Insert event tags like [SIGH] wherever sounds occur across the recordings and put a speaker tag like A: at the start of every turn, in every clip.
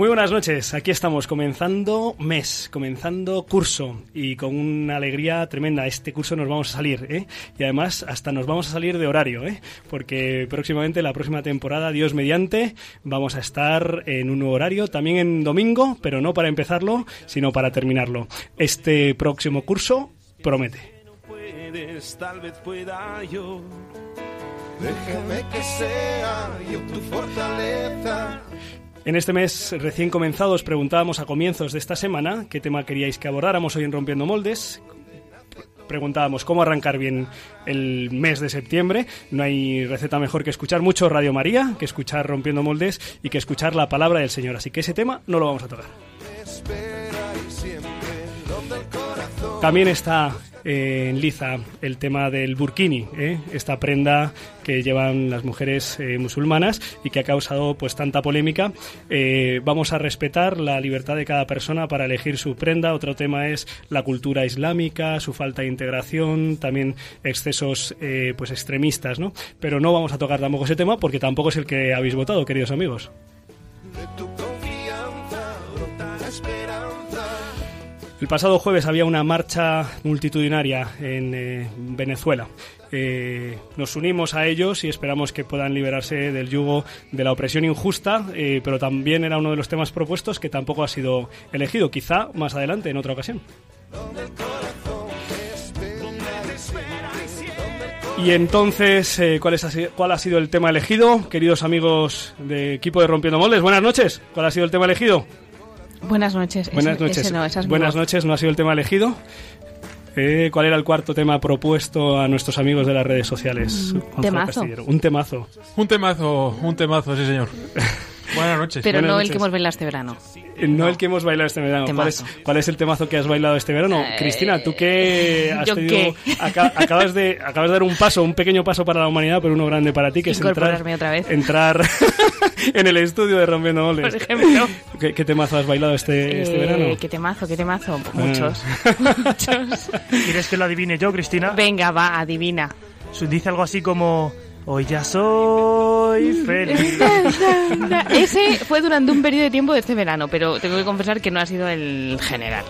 A: Muy buenas noches, aquí estamos comenzando mes, comenzando curso y con una alegría tremenda. Este curso nos vamos a salir, ¿eh? Y además hasta nos vamos a salir de horario, ¿eh? Porque próximamente, la próxima temporada, Dios mediante, vamos a estar en un nuevo horario, también en domingo, pero no para empezarlo, sino para terminarlo. Este próximo curso promete.
B: tal vez pueda yo. Déjame que sea yo tu fortaleza.
A: En este mes recién comenzado os preguntábamos a comienzos de esta semana qué tema queríais que abordáramos hoy en Rompiendo Moldes. Preguntábamos cómo arrancar bien el mes de septiembre. No hay receta mejor que escuchar mucho Radio María, que escuchar Rompiendo Moldes y que escuchar la palabra del Señor. Así que ese tema no lo vamos a tocar. También está eh, en liza el tema del burkini, ¿eh? esta prenda que llevan las mujeres eh, musulmanas y que ha causado pues tanta polémica. vamos a respetar la libertad de cada persona para elegir su prenda. Otro tema es la cultura islámica, su falta de integración, también excesos pues extremistas, ¿no? Pero no vamos a tocar tampoco ese tema porque tampoco es el que habéis votado, queridos amigos. El pasado jueves había una marcha multitudinaria en eh, Venezuela. Eh, nos unimos a ellos y esperamos que puedan liberarse del yugo de la opresión injusta, eh, pero también era uno de los temas propuestos que tampoco ha sido elegido, quizá más adelante en otra ocasión. Y entonces, ¿cuál, ¿cuál ha sido el tema elegido? Queridos amigos de equipo de Rompiendo Moldes, buenas noches. ¿Cuál ha sido el tema elegido?
C: Buenas noches.
A: Buenas noches. Buenas noches, no ha sido el tema elegido. Eh, ¿Cuál era el cuarto tema propuesto a nuestros amigos de las redes sociales?
C: Un temazo.
A: Un temazo.
D: Un temazo, un temazo, sí señor. [LAUGHS] Buenas noches.
C: Pero
A: no
C: el que hemos bailado este verano.
A: No, el que hemos bailado este verano. ¿Cuál es, el temazo que has bailado este verano? Eh, Cristina, tú que has tenido, [LAUGHS] acabas, de, acabas de dar un paso, un pequeño paso para la humanidad, pero uno grande para ti, que es entrar,
C: otra vez.
A: entrar [LAUGHS] en el estudio de Rompiendo Moldes.
C: Por ejemplo.
A: ¿Qué, temazo has bailado este, este eh, verano?
C: ¿Qué temazo, qué temazo? Muchos. [LAUGHS]
E: Muchos. ¿Quieres que lo adivine yo, Cristina?
C: Venga, va, adivina.
E: Dice algo así como... Hoy ya soy feliz. [LAUGHS]
C: Ese fue durante un periodo de tiempo de este verano, pero tengo que confesar que no ha sido el general.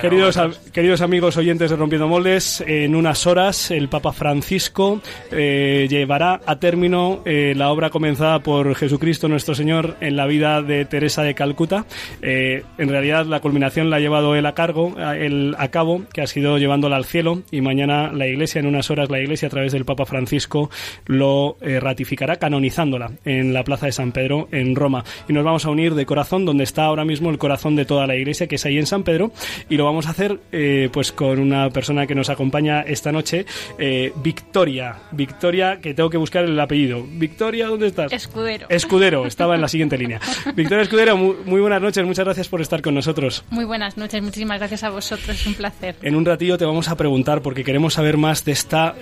A: queridos, queridos amigos oyentes de Rompiendo Moldes, en unas horas el Papa Francisco eh, llevará a término eh, la obra comenzada por Jesucristo nuestro Señor en la vida de Teresa de Calcuta. Eh, en realidad la culminación la ha llevado él a cargo, él a cabo, que ha sido llevándola al cielo y mañana la Iglesia, en unas horas la Iglesia a través del Papa Francisco lo eh, ratificará canonizándola en la Plaza de San Pedro en Roma. Y nos vamos a unir de corazón donde está ahora mismo el corazón de toda la iglesia, que es ahí en San Pedro, y lo vamos a hacer eh, pues con una persona que nos acompaña esta noche, eh, Victoria. Victoria, que tengo que buscar el apellido. Victoria, ¿dónde estás?
F: Escudero.
A: Escudero, estaba en la siguiente línea. [LAUGHS] Victoria Escudero, muy, buenas noches, muchas gracias por estar con nosotros.
F: Muy buenas noches, muchísimas gracias a vosotros, es un placer.
A: En un ratillo te vamos a preguntar porque queremos saber más de esta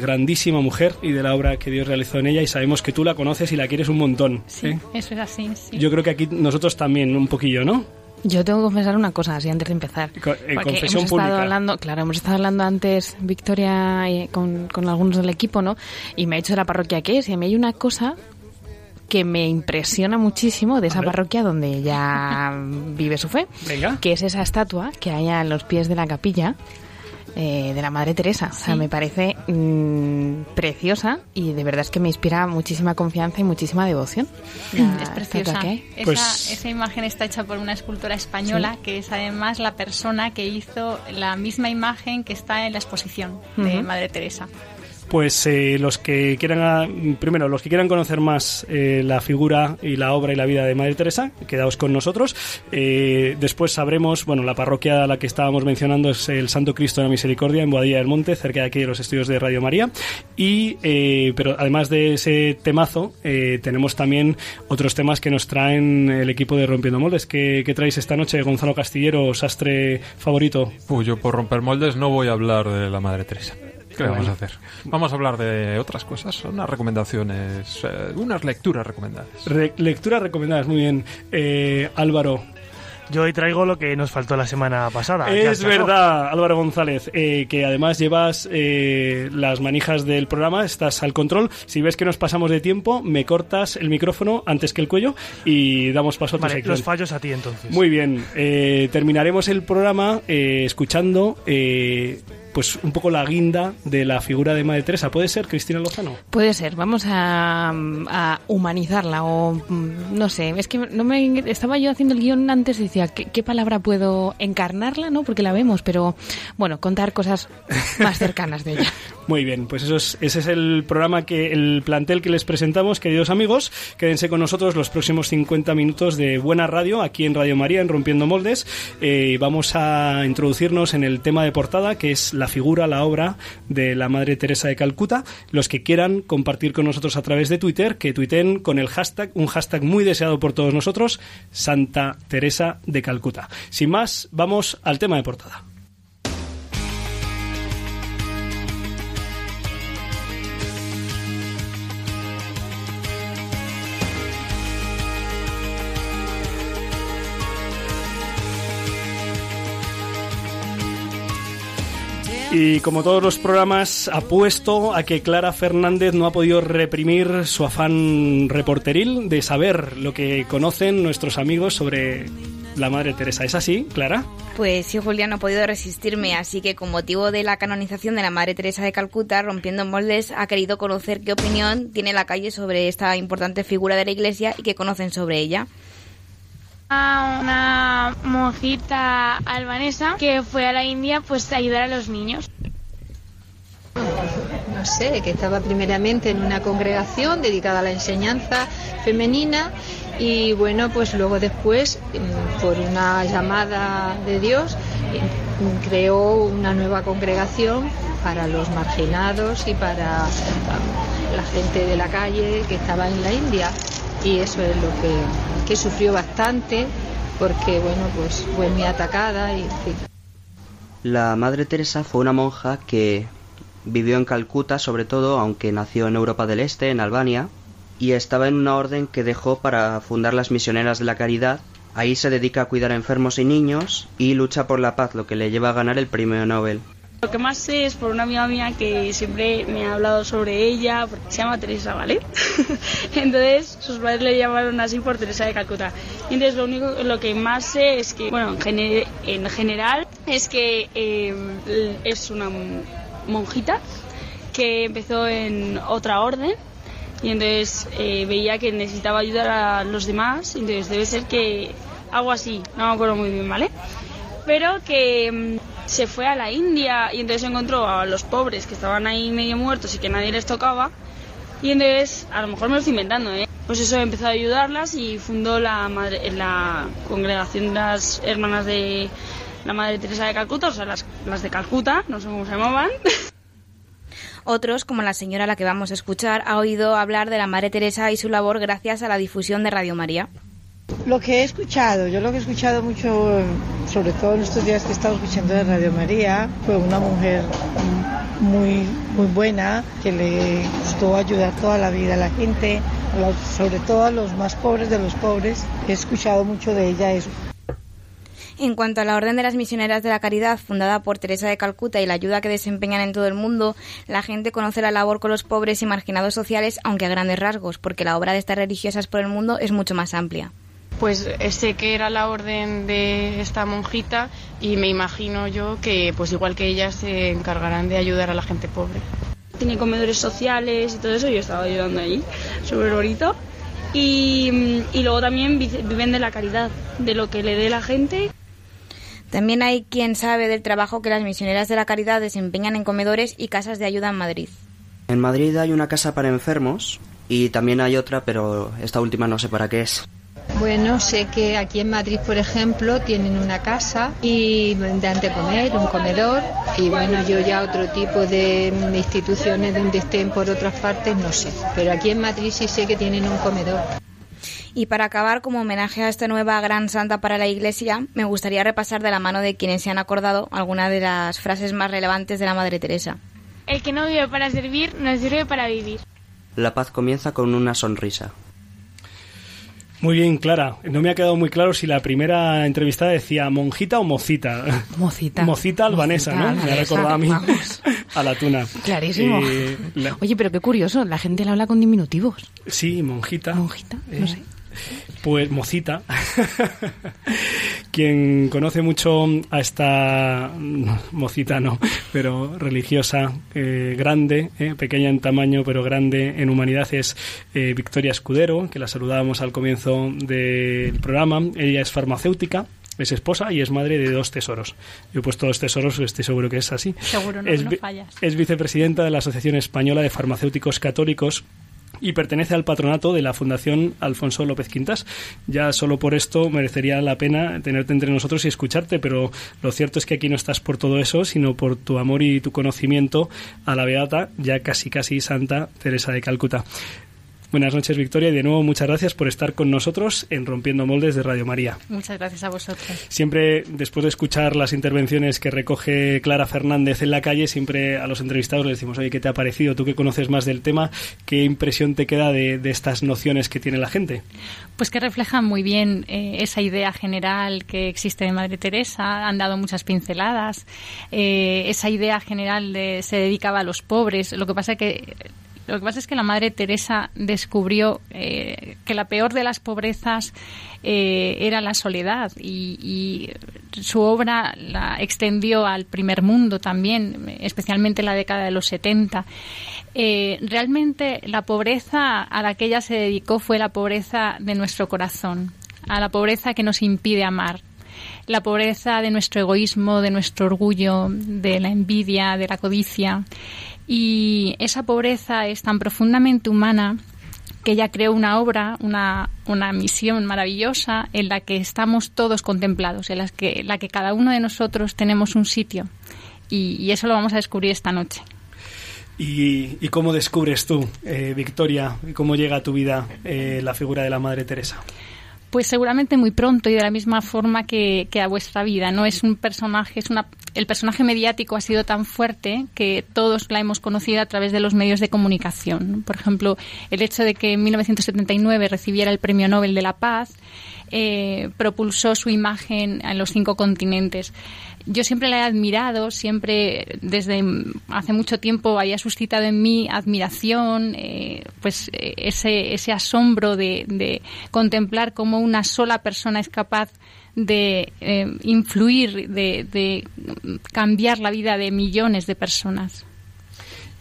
A: grandísima mujer y de la obra que Dios realizó en ella y sabemos que tú la conoces y la quieres un montón.
F: Sí, ¿eh? eso es así.
A: Yo creo que aquí nosotros también un poquillo, ¿no?
C: Yo tengo que confesar una cosa así antes de empezar.
A: Eh, confesión
C: hemos
A: pública.
C: Estado hablando, claro, hemos estado hablando antes, Victoria, con, con algunos del equipo, ¿no? Y me ha dicho de la parroquia que es. Y a mí hay una cosa que me impresiona muchísimo de esa parroquia donde ella vive su fe,
A: Venga.
C: que es esa estatua que hay a los pies de la capilla eh, de la Madre Teresa. O sea, me parece mm, preciosa y de verdad es que me inspira muchísima confianza y muchísima devoción.
F: es preciosa. Pues esa, imagen está hecha por una escultora española que es además la persona que hizo la misma imagen que está en la exposición de Madre Teresa
A: pues eh, los que quieran, primero, los que quieran conocer más eh, la figura y la obra y la vida de Madre Teresa, quedaos con nosotros. Eh, después sabremos, bueno, la parroquia a la que estábamos mencionando es el Santo Cristo de la Misericordia en Boadilla del Monte, cerca de aquí de los estudios de Radio María. Y, pero además de ese temazo, tenemos también otros temas que nos traen el equipo de Rompiendo Moldes. ¿Qué, qué traéis esta noche, Gonzalo Castillero, sastre favorito?
D: Uy, yo por romper moldes no voy a hablar de la Madre Teresa. ¿Qué vamos a hacer? Vamos a hablar de otras cosas, unas recomendaciones, eh, unas lecturas recomendadas.
A: lecturas recomendadas, muy bien. Eh, Álvaro,
E: Yo hoy traigo lo que nos faltó la semana pasada.
A: Es verdad, Álvaro González, eh, que además llevas eh, las manijas del programa, estás al control. Si ves que nos pasamos de tiempo, me cortas el micrófono antes que el cuello y damos paso a tu
E: vale, Los fallos a ti entonces.
A: Muy bien, eh, terminaremos el programa escuchando pues un poco la guinda de la figura de Madre Teresa. ¿Puede ser, Cristina Lozano?
C: Puede ser. Vamos a, humanizarla o mm, no sé. Es que no me estaba yo haciendo el guion antes y decía ¿qué, palabra puedo encarnarla, no? Porque la vemos, pero bueno, contar cosas más cercanas de ella. [LAUGHS]
A: Muy bien, pues eso es, ese es el programa que el plantel que les presentamos, queridos amigos. Quédense con nosotros los próximos 50 minutos de buena radio aquí en Radio María en Rompiendo Moldes. Eh, vamos a introducirnos en el tema de portada que es la figura, la obra de la Madre Teresa de Calcuta. Los que quieran compartir con nosotros a través de Twitter, que tuiten con el hashtag, un hashtag muy deseado por todos nosotros, Santa Teresa de Calcuta. Sin más, vamos al tema de portada. Y como todos los programas, apuesto a que Clara Fernández no ha podido reprimir su afán reporteril de saber lo que conocen nuestros amigos sobre la Madre Teresa. ¿Es así, Clara?
G: Pues sí, Julián, no he podido resistirme, así que con motivo de la canonización de la Madre Teresa de Calcuta, Rompiendo Moldes ha querido conocer qué opinión tiene la calle sobre esta importante figura de la Iglesia y qué conocen sobre ella
H: una monjita albanesa que fue a la India pues a ayudar a los niños.
I: No sé, que estaba primeramente en una congregación dedicada a la enseñanza femenina y bueno, pues luego después, mm, por una llamada de Dios, mm, creó una nueva congregación para los marginados y para la gente de la calle que estaba en la India y eso es lo que, que sufrió bastante porque bueno pues fue muy atacada y
J: La Madre Teresa fue una monja que vivió en Calcuta sobre todo, aunque nació en Europa del Este, en Albania, y estaba en una orden que dejó para fundar las misioneras de la caridad. Ahí se dedica a cuidar a enfermos y niños y lucha por la paz, lo que le lleva a ganar el premio Nobel.
H: Lo que más sé es por una amiga mía que siempre me ha hablado sobre ella, porque se llama Teresa, ¿vale? [LAUGHS] entonces sus padres le llamaron así por Teresa de Calcuta. Entonces lo único, lo que más sé es que, bueno, en, general es que eh, es una monjita que empezó en otra orden y entonces eh, veía que necesitaba ayudar a los demás, entonces debe ser que algo así, no me acuerdo muy bien, ¿vale? Pero que mm, se fue a la India y entonces encontró a los pobres que estaban ahí medio muertos y que nadie les tocaba. Y entonces, a lo mejor me lo estoy inventando, ¿eh? Pues eso empezó a ayudarlas y fundó la, congregación de las hermanas de la Madre Teresa de Calcuta, o sea, las, las de Calcuta, no sé cómo se llamaban. [LAUGHS]
G: Otros, como la señora a la que vamos a escuchar, ha oído hablar de la Madre Teresa y su labor gracias a la difusión de Radio María.
K: Lo que he escuchado, yo lo que he escuchado mucho, sobre todo en estos días que he estado escuchando de Radio María, fue una mujer muy, muy buena, que le gustó ayudar toda la vida a la gente, sobre todo a los más pobres de los pobres. He escuchado mucho de ella eso.
G: En cuanto a la Orden de las Misioneras de la Caridad, fundada por Teresa de Calcuta y la ayuda que desempeñan en todo el mundo, la gente conoce la labor con los pobres y marginados sociales, aunque a grandes rasgos, porque la obra de estas religiosas por el mundo es mucho más amplia
L: pues sé que era la orden de esta monjita y me imagino yo que pues igual que ellas se encargarán de ayudar a la gente pobre.
H: Tiene comedores sociales y todo eso, yo estaba ayudando allí, súper bonito. Y, y luego también viven de la caridad, de lo que le dé la gente.
G: También hay quien sabe del trabajo que las misioneras de la caridad desempeñan en comedores y casas de ayuda en Madrid.
J: En Madrid hay una casa para enfermos y también hay otra, pero esta última no sé para qué es.
I: Bueno, sé que aquí en Madrid, por ejemplo, tienen una casa y dan de comer, un comedor, y bueno, yo ya otro tipo de instituciones donde estén por otras partes no sé, pero aquí en Madrid sí sé que tienen un comedor.
G: Y para acabar, como homenaje a esta nueva gran santa para la Iglesia, me gustaría repasar de la mano de quienes se han acordado algunas de las frases más relevantes de la Madre Teresa.
H: El que no vive para servir, no sirve para vivir.
J: La paz comienza con una sonrisa.
A: Muy bien, Clara. No me ha quedado muy claro si la primera entrevistada decía monjita o mocita.
C: Mocita.
A: Mocita albanesa, ¿no? Me ha recordado a mí a la tuna.
C: Clarísimo. Eh, Oye, pero qué curioso, la gente la habla con diminutivos.
A: Sí, monjita.
C: Monjita, no sé.
A: Pues Mocita, quien conoce mucho a esta Mocita, no, pero religiosa, eh, grande, eh, pequeña en tamaño, pero grande en humanidad, es eh, Victoria Escudero, que la saludábamos al comienzo del programa. Ella es farmacéutica, es esposa y es madre de dos tesoros. Yo he puesto dos tesoros, estoy seguro que es así.
F: Seguro, no,
A: es,
F: no fallas.
A: Es vicepresidenta de la Asociación Española de Farmacéuticos Católicos y pertenece al patronato de la Fundación Alfonso López Quintas. Ya solo por esto merecería la pena tenerte entre nosotros y escucharte, pero lo cierto es que aquí no estás por todo eso, sino por tu amor y tu conocimiento a la beata, ya casi casi santa Teresa de Calcuta. Buenas noches, Victoria, y de nuevo muchas gracias por estar con nosotros en Rompiendo Moldes de Radio María.
F: Muchas gracias a vosotros.
A: Siempre, después de escuchar las intervenciones que recoge Clara Fernández en la calle, siempre a los entrevistados les decimos, oye, ¿qué te ha parecido? Tú que conoces más del tema, ¿qué impresión te queda de, estas nociones que tiene la gente?
F: Pues que reflejan muy bien eh, esa idea general que existe de Madre Teresa, han dado muchas pinceladas, eh, esa idea general de se dedicaba a los pobres, lo que pasa es que lo que pasa es que la Madre Teresa descubrió eh, que la peor de las pobrezas eh, era la soledad y, su obra la extendió al primer mundo también, especialmente en la década de los 70. Eh, realmente la pobreza a la que ella se dedicó fue la pobreza de nuestro corazón, a la pobreza que nos impide amar, la pobreza de nuestro egoísmo, de nuestro orgullo, de la envidia, de la codicia. Y esa pobreza es tan profundamente humana que ella creó una obra, una, una misión maravillosa en la que estamos todos contemplados, en la que, la que cada uno de nosotros tenemos un sitio. Y, eso lo vamos a descubrir esta noche.
A: ¿Y, cómo descubres tú, eh, Victoria, cómo llega a tu vida eh, la figura de la Madre Teresa?
F: Pues seguramente muy pronto y de la misma forma que, que, a vuestra vida. No es un personaje, es una, el personaje mediático ha sido tan fuerte que todos la hemos conocido a través de los medios de comunicación. Por ejemplo, el hecho de que en 1979 recibiera el Premio Nobel de la Paz eh, propulsó su imagen en los cinco continentes yo siempre la he admirado, siempre desde hace mucho tiempo había suscitado en mí admiración, eh, pues eh, ese, ese asombro de, contemplar cómo una sola persona es capaz de eh, influir, de, de cambiar la vida de millones de personas.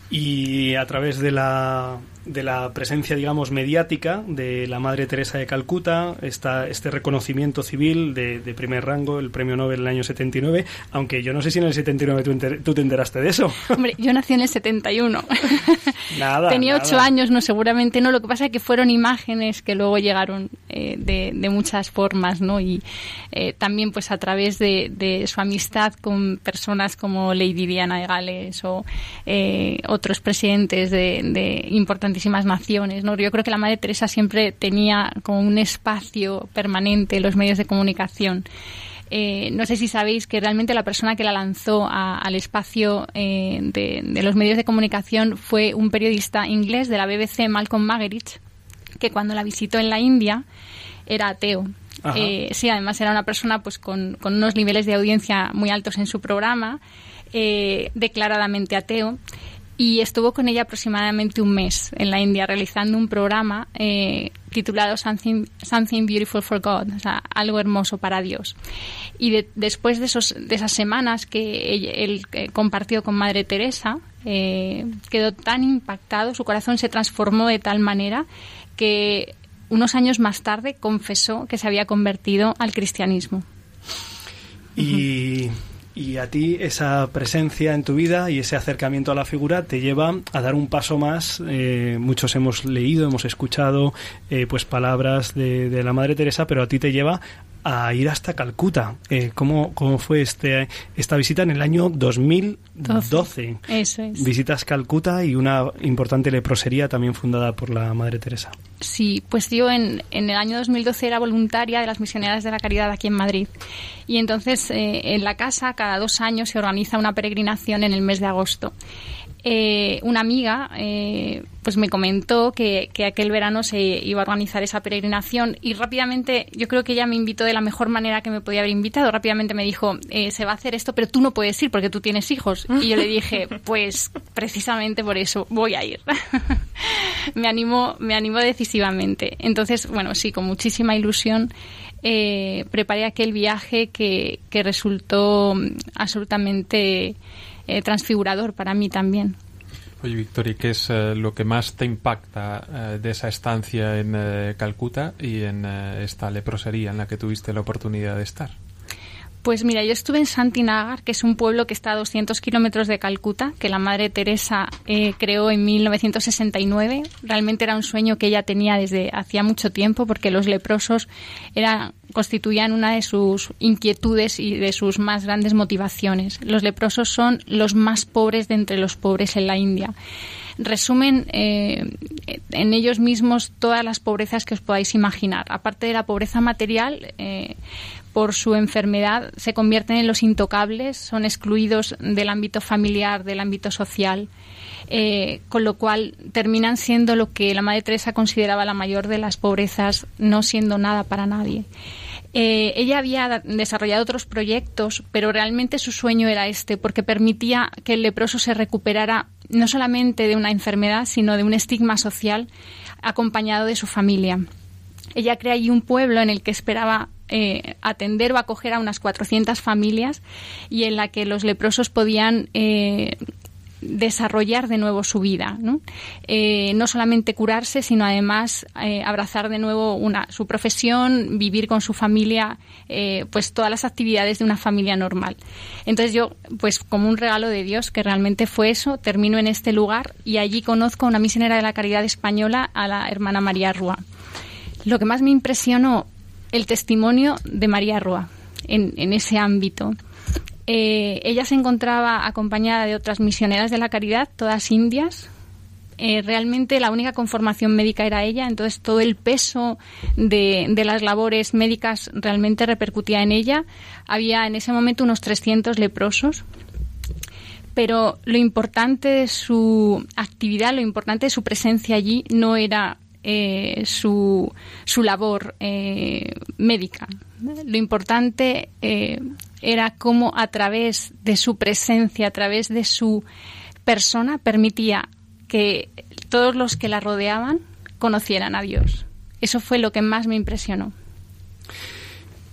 A: Y a través de la de la presencia, digamos, mediática de la Madre Teresa de Calcuta, esta, este reconocimiento civil de, primer rango, el premio Nobel en el año 79, aunque yo no sé si en el 79 tú, te enteraste de eso. [LAUGHS]
F: Hombre, yo nací en el 71. [LAUGHS]
A: nada.
F: Tenía ocho años, no, seguramente no. Lo que pasa es que fueron imágenes que luego llegaron eh, de, de, muchas formas, ¿no? Y eh, también, pues, a través de, de, su amistad con personas como Lady Diana de Gales o eh, otros presidentes de, de importantes naciones. ¿no? Yo creo que la Madre Teresa siempre tenía como un espacio permanente en los medios de comunicación. Eh, no sé si sabéis que realmente la persona que la lanzó al espacio eh, de, los medios de comunicación fue un periodista inglés de la BBC, Malcolm Magerich, que cuando la visitó en la India era ateo. Eh, sí, además era una persona pues con, con, unos niveles de audiencia muy altos en su programa, declaradamente ateo y estuvo con ella aproximadamente un mes en la India realizando un programa eh, titulado Something, Something, Beautiful for God, o sea, algo hermoso para Dios. Y después de, esos, de esas semanas que él, eh, compartió con Madre Teresa, eh, quedó tan impactado, su corazón se transformó de tal manera que unos años más tarde confesó que se había convertido al cristianismo.
A: Y y a ti esa presencia en tu vida y ese acercamiento a la figura te lleva a dar un paso más. Eh, muchos hemos leído, hemos escuchado eh, pues palabras de, de, la Madre Teresa, pero a ti te lleva a ir hasta Calcuta. Eh, ¿cómo, ¿Cómo fue este, esta visita en el año 2012?
F: Eso es.
A: Visitas Calcuta y una importante leprosería también fundada por la Madre Teresa.
F: Sí, pues yo en, en el año 2012 era voluntaria de las misioneras de la caridad aquí en Madrid. Y entonces eh, en la casa cada dos años se organiza una peregrinación en el mes de agosto. Eh, una amiga eh, pues me comentó que, que, aquel verano se iba a organizar esa peregrinación y rápidamente yo creo que ella me invitó de la mejor manera que me podía haber invitado. Rápidamente me dijo, eh, se va a hacer esto, pero tú no puedes ir porque tú tienes hijos. Y yo le dije, [LAUGHS] pues precisamente por eso voy a ir. [LAUGHS] me animó, me animó decisivamente. Entonces, bueno, sí, con muchísima ilusión. Preparé aquel viaje que, que resultó absolutamente eh, transfigurador para mí también.
D: Oye, Victoria, ¿qué es eh, lo que más te impacta eh, de esa estancia en Calcuta y en esta leprosería en la que tuviste la oportunidad de estar?
F: Pues mira, yo estuve en Santinagar, que es un pueblo que está a 200 kilómetros de Calcuta, que la Madre Teresa eh, creó en 1969. Realmente era un sueño que ella tenía desde hacía mucho tiempo, porque los leprosos eran, constituían una de sus inquietudes y de sus más grandes motivaciones. Los leprosos son los más pobres de entre los pobres en la India resumen eh, en ellos mismos todas las pobrezas que os podáis imaginar. Aparte de la pobreza material, eh, por su enfermedad se convierten en los intocables, son excluidos del ámbito familiar, del ámbito social, eh, con lo cual terminan siendo lo que la Madre Teresa consideraba la mayor de las pobrezas, no siendo nada para nadie. Eh, ella había desarrollado otros proyectos, pero realmente su sueño era este, porque permitía que el leproso se recuperara no solamente de una enfermedad, sino de un estigma social acompañado de su familia. Ella crea allí un pueblo en el que esperaba eh, atender o acoger a unas 400 familias y en la que los leprosos podían eh, desarrollar de nuevo su vida, ¿no? Eh, no solamente curarse, sino además abrazar de nuevo una, su profesión, vivir con su familia, pues todas las actividades de una familia normal. Entonces yo, pues como un regalo de Dios, que realmente fue eso, termino en este lugar y allí conozco a una misionera de la Caridad Española, a la hermana María Rúa. Lo que más me impresionó, el testimonio de María Rúa en, ese ámbito. Eh, ella se encontraba acompañada de otras misioneras de la caridad, todas indias. Eh, realmente la única conformación médica era ella, entonces todo el peso de, las labores médicas realmente repercutía en ella. Había en ese momento unos 300 leprosos. Pero lo importante de su actividad, lo importante de su presencia allí no era eh, su, su, labor eh, médica. Lo importante eh, era cómo a través de su presencia, a través de su persona, permitía que todos los que la rodeaban conocieran a Dios. Eso fue lo que más me impresionó.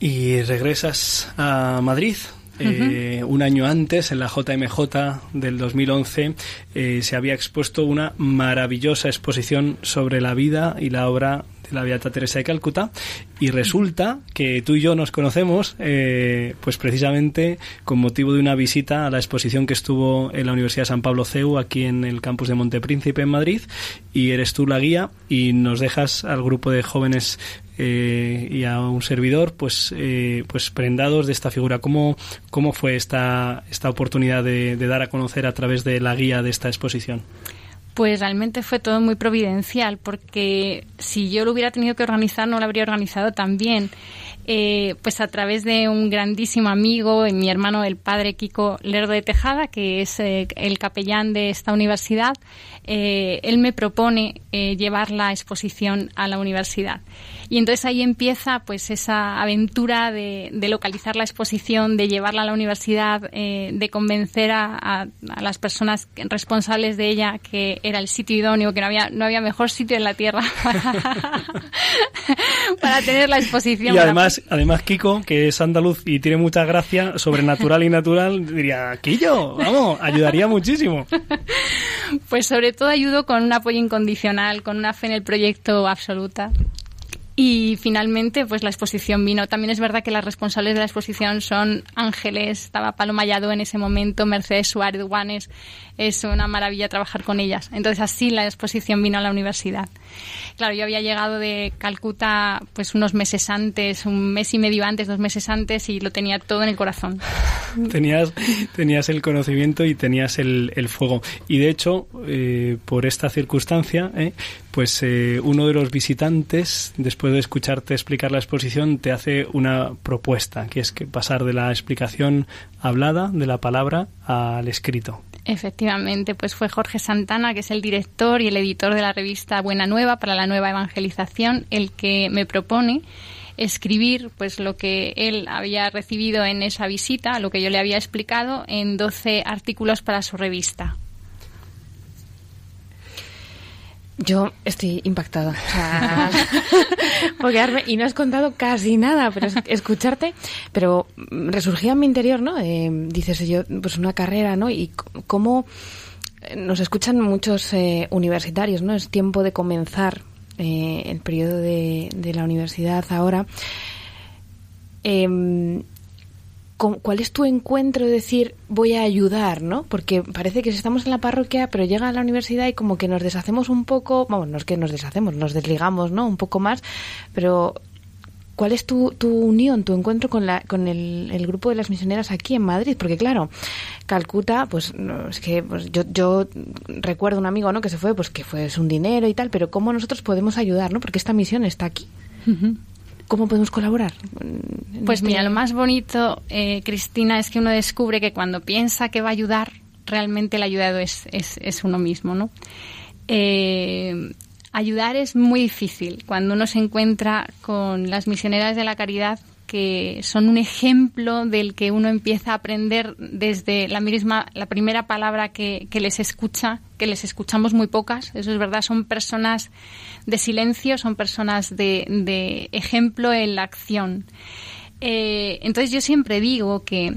A: ¿Y regresas a Madrid? Eh, un año antes, en la JMJ del 2011, eh, se había expuesto una maravillosa exposición sobre la vida y la obra de la Beata Teresa de Calcuta. Y resulta que tú y yo nos conocemos eh, pues precisamente con motivo de una visita a la exposición que estuvo en la Universidad de San Pablo CEU aquí en el campus de Montepríncipe en Madrid. Y eres tú la guía y nos dejas al grupo de jóvenes eh, y a un servidor pues eh, pues prendados de esta figura cómo cómo fue esta esta oportunidad de, dar a conocer a través de la guía de esta exposición
F: pues realmente fue todo muy providencial, porque si yo lo hubiera tenido que organizar, no lo habría organizado tan bien. Eh, pues a través de un grandísimo amigo, mi hermano, el padre Kiko Lerdo de Tejada, que es eh, el capellán de esta universidad, eh, él me propone eh, llevar la exposición a la universidad. Y entonces ahí empieza pues esa aventura de, de localizar la exposición, de llevarla a la universidad, eh, de convencer a, a, a, las personas responsables de ella que era el sitio idóneo, que no había, no había mejor sitio en la Tierra para, [LAUGHS] para tener la exposición.
A: Y además, además Kiko, que es andaluz y tiene mucha gracia, sobrenatural y natural, diría, Quillo, vamos, ayudaría muchísimo.
F: Pues sobre todo ayudo con un apoyo incondicional, con una fe en el proyecto absoluta. Y finalmente, pues la exposición vino. También es verdad que las responsables de la exposición son ángeles. Estaba Paloma Yadó en ese momento, Mercedes Suárez Guanes. Es una maravilla trabajar con ellas. Entonces así la exposición vino a la universidad. Claro, yo había llegado de Calcuta pues unos meses antes, un mes y medio antes, dos meses antes y lo tenía todo en el corazón. [LAUGHS]
A: Tenías, tenías el conocimiento y tenías el, el fuego. Y de hecho, eh, por esta circunstancia, eh, pues eh, uno de los visitantes, después de escucharte explicar la exposición, te hace una propuesta, que es que pasar de la explicación hablada, de la palabra, al escrito.
F: Efectivamente, pues fue Jorge Santana, que es el director y el editor de la revista Buena Nueva para la nueva evangelización, el que me propone escribir pues lo que él había recibido en esa visita, lo que yo le había explicado, en 12 artículos para su revista.
C: Yo estoy impactada. [LAUGHS] Y no has contado casi nada, pero escucharte, pero resurgía en mi interior, ¿no? Eh, dices yo, pues una carrera, ¿no? Y cómo nos escuchan muchos eh, universitarios, ¿no? Es tiempo de comenzar eh, el periodo de, de, la universidad ahora. Eh, ¿cuál es tu encuentro de decir voy a ayudar, ¿no? Porque parece que estamos en la parroquia, pero llega a la universidad y como que nos deshacemos un poco, vamos, no es que nos deshacemos, nos desligamos, ¿no? Un poco más, pero ¿cuál es tu, tu unión, tu encuentro con, la, con el, el, grupo de las misioneras aquí en Madrid? Porque claro, Calcuta, pues es que pues, yo, yo recuerdo un amigo, ¿no? Que se fue, pues que fue un dinero y tal, pero ¿cómo nosotros podemos ayudar, ¿no? Porque esta misión está aquí. ¿Cómo podemos colaborar?
F: Pues mira, lo más bonito, eh, Cristina, es que uno descubre que cuando piensa que va a ayudar, realmente el ayudado es, es, es uno mismo, ¿no? Eh, ayudar es muy difícil cuando uno se encuentra con las misioneras de la caridad que son un ejemplo del que uno empieza a aprender desde la misma, la primera palabra que, que, les escucha, que les escuchamos muy pocas, eso es verdad, son personas de silencio, son personas de, de ejemplo en la acción. Eh, entonces yo siempre digo que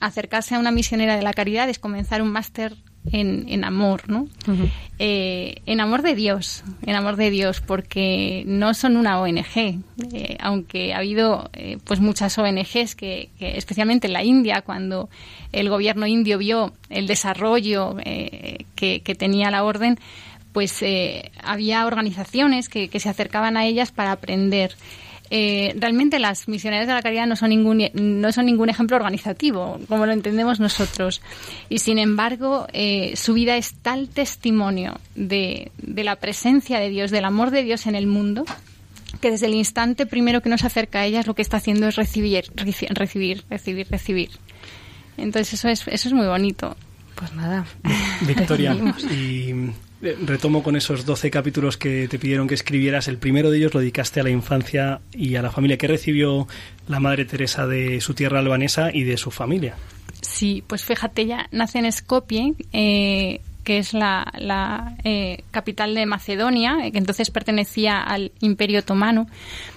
F: acercarse a una misionera de la caridad es comenzar un máster en, en, amor, ¿no? eh, en amor de Dios, en amor de Dios, porque no son una ONG, eh, aunque ha habido eh, pues muchas ONGs que, que, especialmente en la India, cuando el gobierno indio vio el desarrollo que, que, tenía la orden, pues eh, había organizaciones que, que se acercaban a ellas para aprender. Eh, realmente las misioneras de la caridad no son ningún no son ningún ejemplo organizativo como lo entendemos nosotros. Y sin embargo eh, su vida es tal testimonio de, de, la presencia de Dios del amor de Dios en el mundo que desde el instante primero que nos acerca a ellas lo que está haciendo es recibir recibir recibir recibir. Entonces eso es eso es muy bonito.
C: Pues nada.
A: Victoria [LAUGHS] y retomo con esos 12 capítulos que te pidieron que escribieras. El primero de ellos lo dedicaste a la infancia y a la familia. que recibió la Madre Teresa de su tierra albanesa y de su familia?
F: Sí, pues fíjate, ella nace en Skopje, eh, que es la, eh, capital de Macedonia, que entonces pertenecía al Imperio Otomano.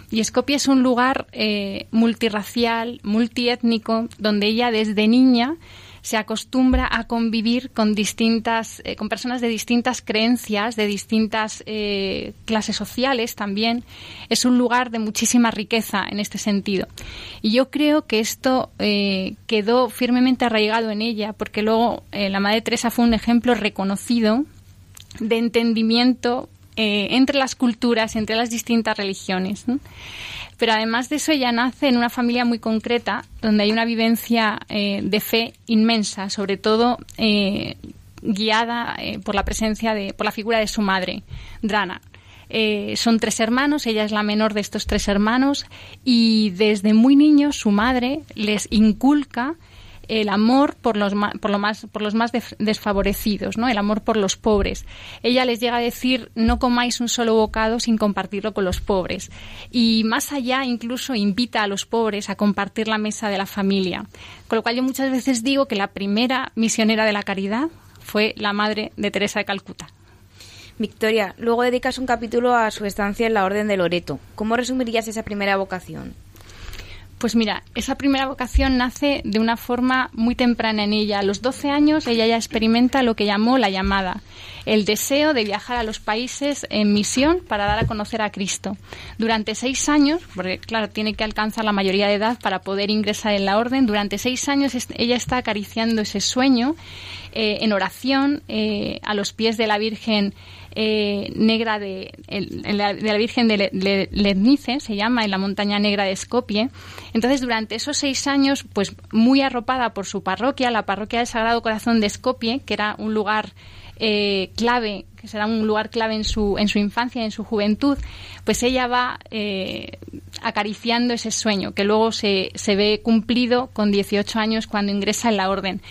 F: Y Skopje es un lugar eh, multirracial, multiétnico, donde ella desde niña se acostumbra a convivir con distintas, eh, con personas de distintas creencias, de distintas eh, clases sociales también. Es un lugar de muchísima riqueza en este sentido. Y yo creo que esto eh, quedó firmemente arraigado en ella, porque luego eh, la Madre Teresa fue un ejemplo reconocido de entendimiento eh, entre las culturas, entre las distintas religiones. Pero además de eso, ella nace en una familia muy concreta, donde hay una vivencia eh, de fe inmensa, sobre todo eh, guiada por la presencia de, por la figura de su madre, Drana. Son tres hermanos, ella es la menor de estos tres hermanos, y desde muy niños su madre les inculca el amor por los por lo más, por los más desfavorecidos, ¿no? El amor por los pobres. Ella les llega a decir no comáis un solo bocado sin compartirlo con los pobres. Y más allá incluso invita a los pobres a compartir la mesa de la familia. Con lo cual yo muchas veces digo que la primera misionera de la caridad fue la madre de Teresa de Calcuta.
G: Victoria, luego dedicas un capítulo a su estancia en la Orden de Loreto. ¿Cómo resumirías esa primera vocación?
F: Pues mira, esa primera vocación nace de una forma muy temprana en ella. A los 12 años ella ya experimenta lo que llamó la llamada, el deseo de viajar a los países en misión para dar a conocer a Cristo. Durante seis años, porque claro, tiene que alcanzar la mayoría de edad para poder ingresar en la orden, durante seis años ella está acariciando ese sueño eh, en oración eh, a los pies de la Virgen eh, negra de, de, la Virgen de Lednice, se llama, en la montaña negra de Skopje, Entonces, durante esos seis años, pues muy arropada por su parroquia, la parroquia del Sagrado Corazón de Skopje, que era un lugar eh, clave, que será un lugar clave en su, en su infancia, en su juventud, pues ella va eh, acariciando ese sueño, que luego se, se ve cumplido con 18 años cuando ingresa en la orden.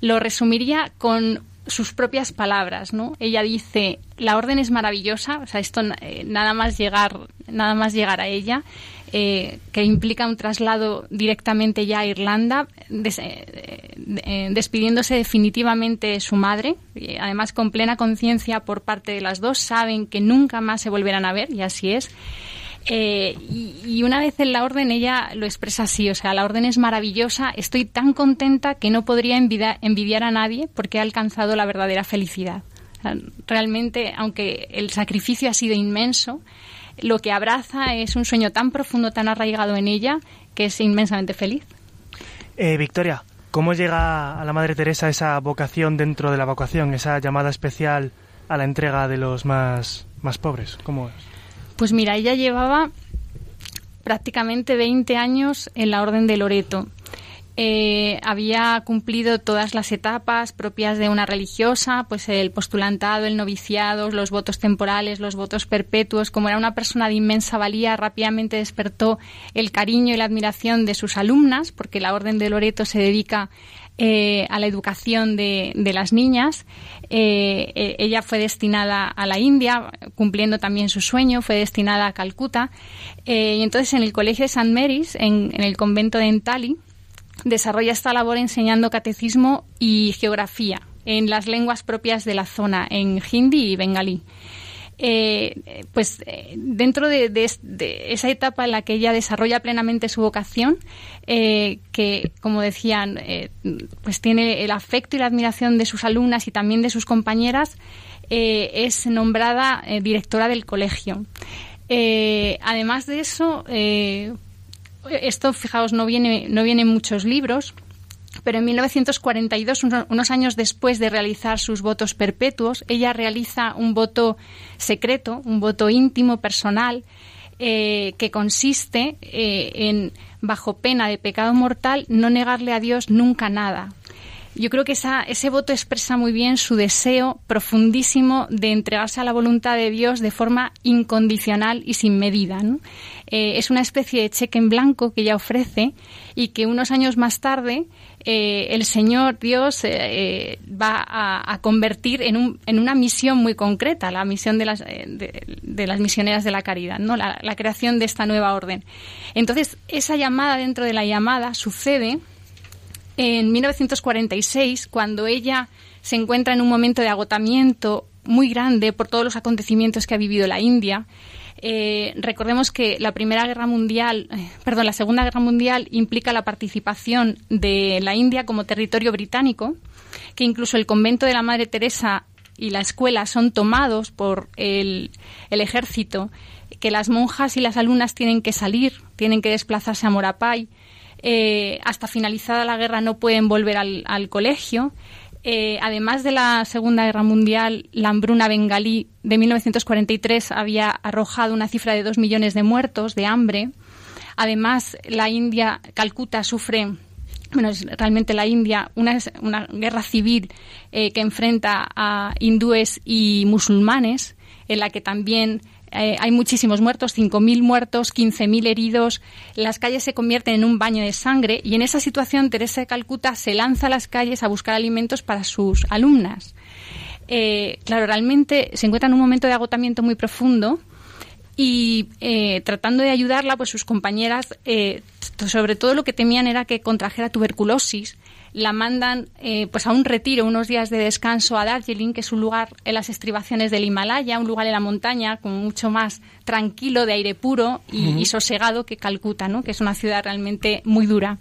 F: Lo resumiría con sus propias palabras, ¿no? Ella dice, la orden es maravillosa, o sea, esto eh, nada más llegar, nada más llegar a ella, eh, que implica un traslado directamente ya a Irlanda, eh, despidiéndose definitivamente de su madre, además con plena conciencia por parte de las dos, saben que nunca más se volverán a ver, y así es. Eh, y, una vez en la orden ella lo expresa así, o sea, la orden es maravillosa, estoy tan contenta que no podría envidiar, a nadie porque he alcanzado la verdadera felicidad. realmente, aunque el sacrificio ha sido inmenso, lo que abraza es un sueño tan profundo, tan arraigado en ella, que es inmensamente feliz.
E: Eh, Victoria, ¿cómo llega a la Madre Teresa esa vocación dentro de la vocación, esa llamada especial a la entrega de los más, más pobres? ¿Cómo es?
F: Pues mira, ella llevaba prácticamente 20 años en la Orden de Loreto. Eh, había cumplido todas las etapas propias de una religiosa, pues el postulantado, el noviciado, los votos temporales, los votos perpetuos. Como era una persona de inmensa valía, rápidamente despertó el cariño y la admiración de sus alumnas, porque la Orden de Loreto se dedica eh, a la educación de, las niñas. Eh, eh, ella fue destinada a la India, cumpliendo también su sueño, fue destinada a Calcuta. y entonces en el Colegio de St. Mary's, en, el convento de Entali, desarrolla esta labor enseñando catecismo y geografía en las lenguas propias de la zona, en hindi y bengalí. Eh, pues eh, dentro de, esa etapa en la que ella desarrolla plenamente su vocación, eh, que como decían, pues tiene el afecto y la admiración de sus alumnas y también de sus compañeras, es nombrada directora del colegio. además de eso, esto, fijaos, no viene, no viene en muchos libros, pero en 1942, unos años después de realizar sus votos perpetuos, ella realiza un voto secreto, un voto íntimo, personal, eh, que consiste eh, en, bajo pena de pecado mortal, no negarle a Dios nunca nada. Yo creo que esa, ese voto expresa muy bien su deseo profundísimo de entregarse a la voluntad de Dios de forma incondicional y sin medida. Eh, es una especie de cheque en blanco que ella ofrece y que unos años más tarde eh, el Señor Dios eh, va a, convertir en, un, en, una misión muy concreta, la misión de las, de, las misioneras de la caridad, ¿no? La, creación de esta nueva orden. Entonces, esa llamada dentro de la llamada sucede en 1946, cuando ella se encuentra en un momento de agotamiento muy grande por todos los acontecimientos que ha vivido la India eh, recordemos que la Primera Guerra Mundial, eh, perdón, la Segunda Guerra Mundial implica la participación de la India como territorio británico, que incluso el convento de la Madre Teresa y la escuela son tomados por el, ejército, que las monjas y las alumnas tienen que salir, tienen que desplazarse a Morapay. Eh, hasta finalizada la guerra no pueden volver al, colegio eh, además de la Segunda Guerra Mundial, la hambruna bengalí de 1943 había arrojado una cifra de dos millones de muertos de hambre. Además, la India, Calcuta, sufre bueno, es realmente la India, una, una guerra civil eh, que enfrenta a hindúes y musulmanes, en la que también eh, hay muchísimos muertos, 5.000 muertos, 15.000 heridos, las calles se convierten en un baño de sangre y en esa situación Teresa de Calcuta se lanza a las calles a buscar alimentos para sus alumnas. Eh, claro, realmente se encuentra en un momento de agotamiento muy profundo y eh, tratando de ayudarla, pues sus compañeras, sobre todo lo que temían era que contrajera tuberculosis la mandan eh, pues a un retiro, unos días de descanso a Darjeeling, que es un lugar en las estribaciones del Himalaya, un lugar en la montaña, como mucho más tranquilo, de aire puro y, sosegado que Calcuta, ¿no? que es una ciudad realmente muy dura.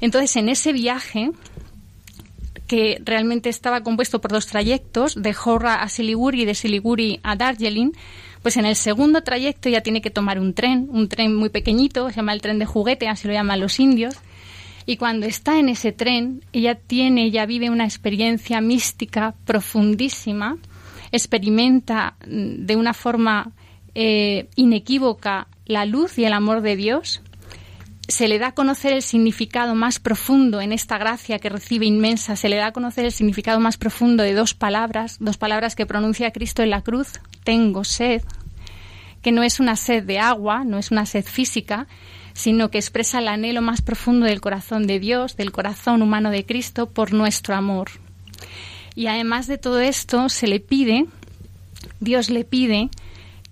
F: Entonces, en ese viaje, que realmente estaba compuesto por dos trayectos, de Jorra a Siliguri y de Siliguri a Darjeeling, pues en el segundo trayecto ya tiene que tomar un tren, un tren muy pequeñito, se llama el tren de juguete, así lo llaman los indios, y cuando está en ese tren, ella tiene, ella vive una experiencia mística profundísima, experimenta mm, de una forma eh, inequívoca la luz y el amor de Dios se le da a conocer el significado más profundo en esta gracia que recibe inmensa, se le da a conocer el significado más profundo de dos palabras, dos palabras que pronuncia Cristo en la cruz, tengo sed, que no es una sed de agua, no es una sed física, sino que expresa el anhelo más profundo del corazón de Dios, del corazón humano de Cristo, por nuestro amor. Y además de todo esto, se le pide, Dios le pide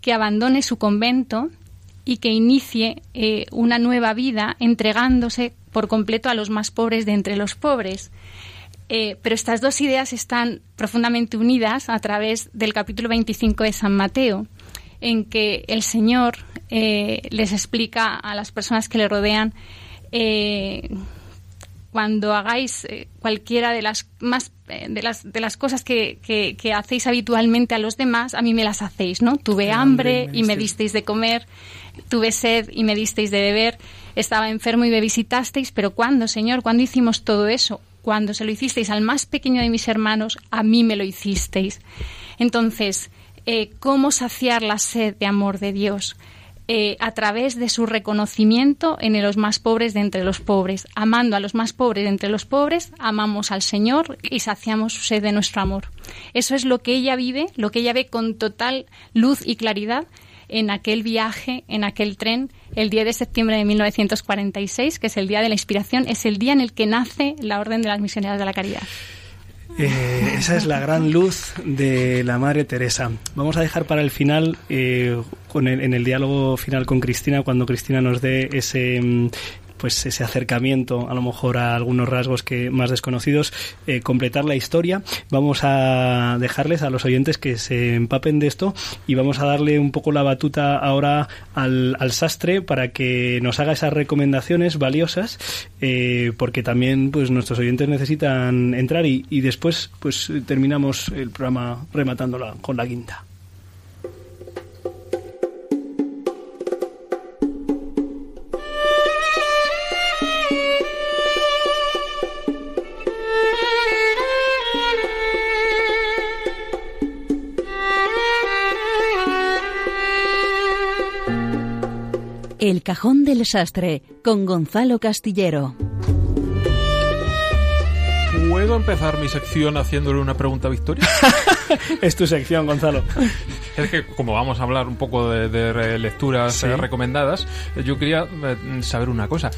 F: que abandone su convento y que inicie eh, una nueva vida entregándose por completo a los más pobres de entre los pobres. Eh, pero estas dos ideas están profundamente unidas a través del capítulo 25 de San Mateo, en que el Señor eh, les explica a las personas que le rodean cuando hagáis cualquiera de las más de las de las cosas que, que, hacéis habitualmente a los demás a mí me las hacéis no tuve hambre y me disteis de comer tuve sed y me disteis de beber, estaba enfermo y me visitasteis, pero ¿cuándo, Señor? ¿Cuándo hicimos todo eso? Cuando se lo hicisteis al más pequeño de mis hermanos, a mí me lo hicisteis. Entonces, eh, ¿cómo saciar la sed de amor de Dios? Eh, a través de su reconocimiento en los más pobres de entre los pobres. Amando a los más pobres de entre los pobres, amamos al Señor y saciamos su sed de nuestro amor. Eso es lo que ella vive, lo que ella ve con total luz y claridad en aquel viaje, en aquel tren, el 10 de septiembre de 1946, que es el día de la inspiración, es el día en el que nace la Orden de las Misioneras de la Caridad.
A: Eh, esa es la gran luz de la Madre Teresa. Vamos a dejar para el final, eh, con en el diálogo final con Cristina, cuando Cristina nos dé ese, mm, pues ese acercamiento a lo mejor a algunos rasgos que más desconocidos, eh, completar la historia. Vamos a dejarles a los oyentes que se empapen de esto y vamos a darle un poco la batuta ahora al, sastre para que nos haga esas recomendaciones valiosas eh, porque también pues nuestros oyentes necesitan entrar y, y después pues terminamos el programa rematándola con la quinta.
M: El cajón del sastre con Gonzalo Castillero.
D: ¿Puedo empezar mi sección haciéndole una pregunta a Victoria? [LAUGHS]
A: es tu sección, Gonzalo.
D: Es que como vamos a hablar un poco de, lecturas eh, recomendadas, eh, yo quería eh, saber una cosa.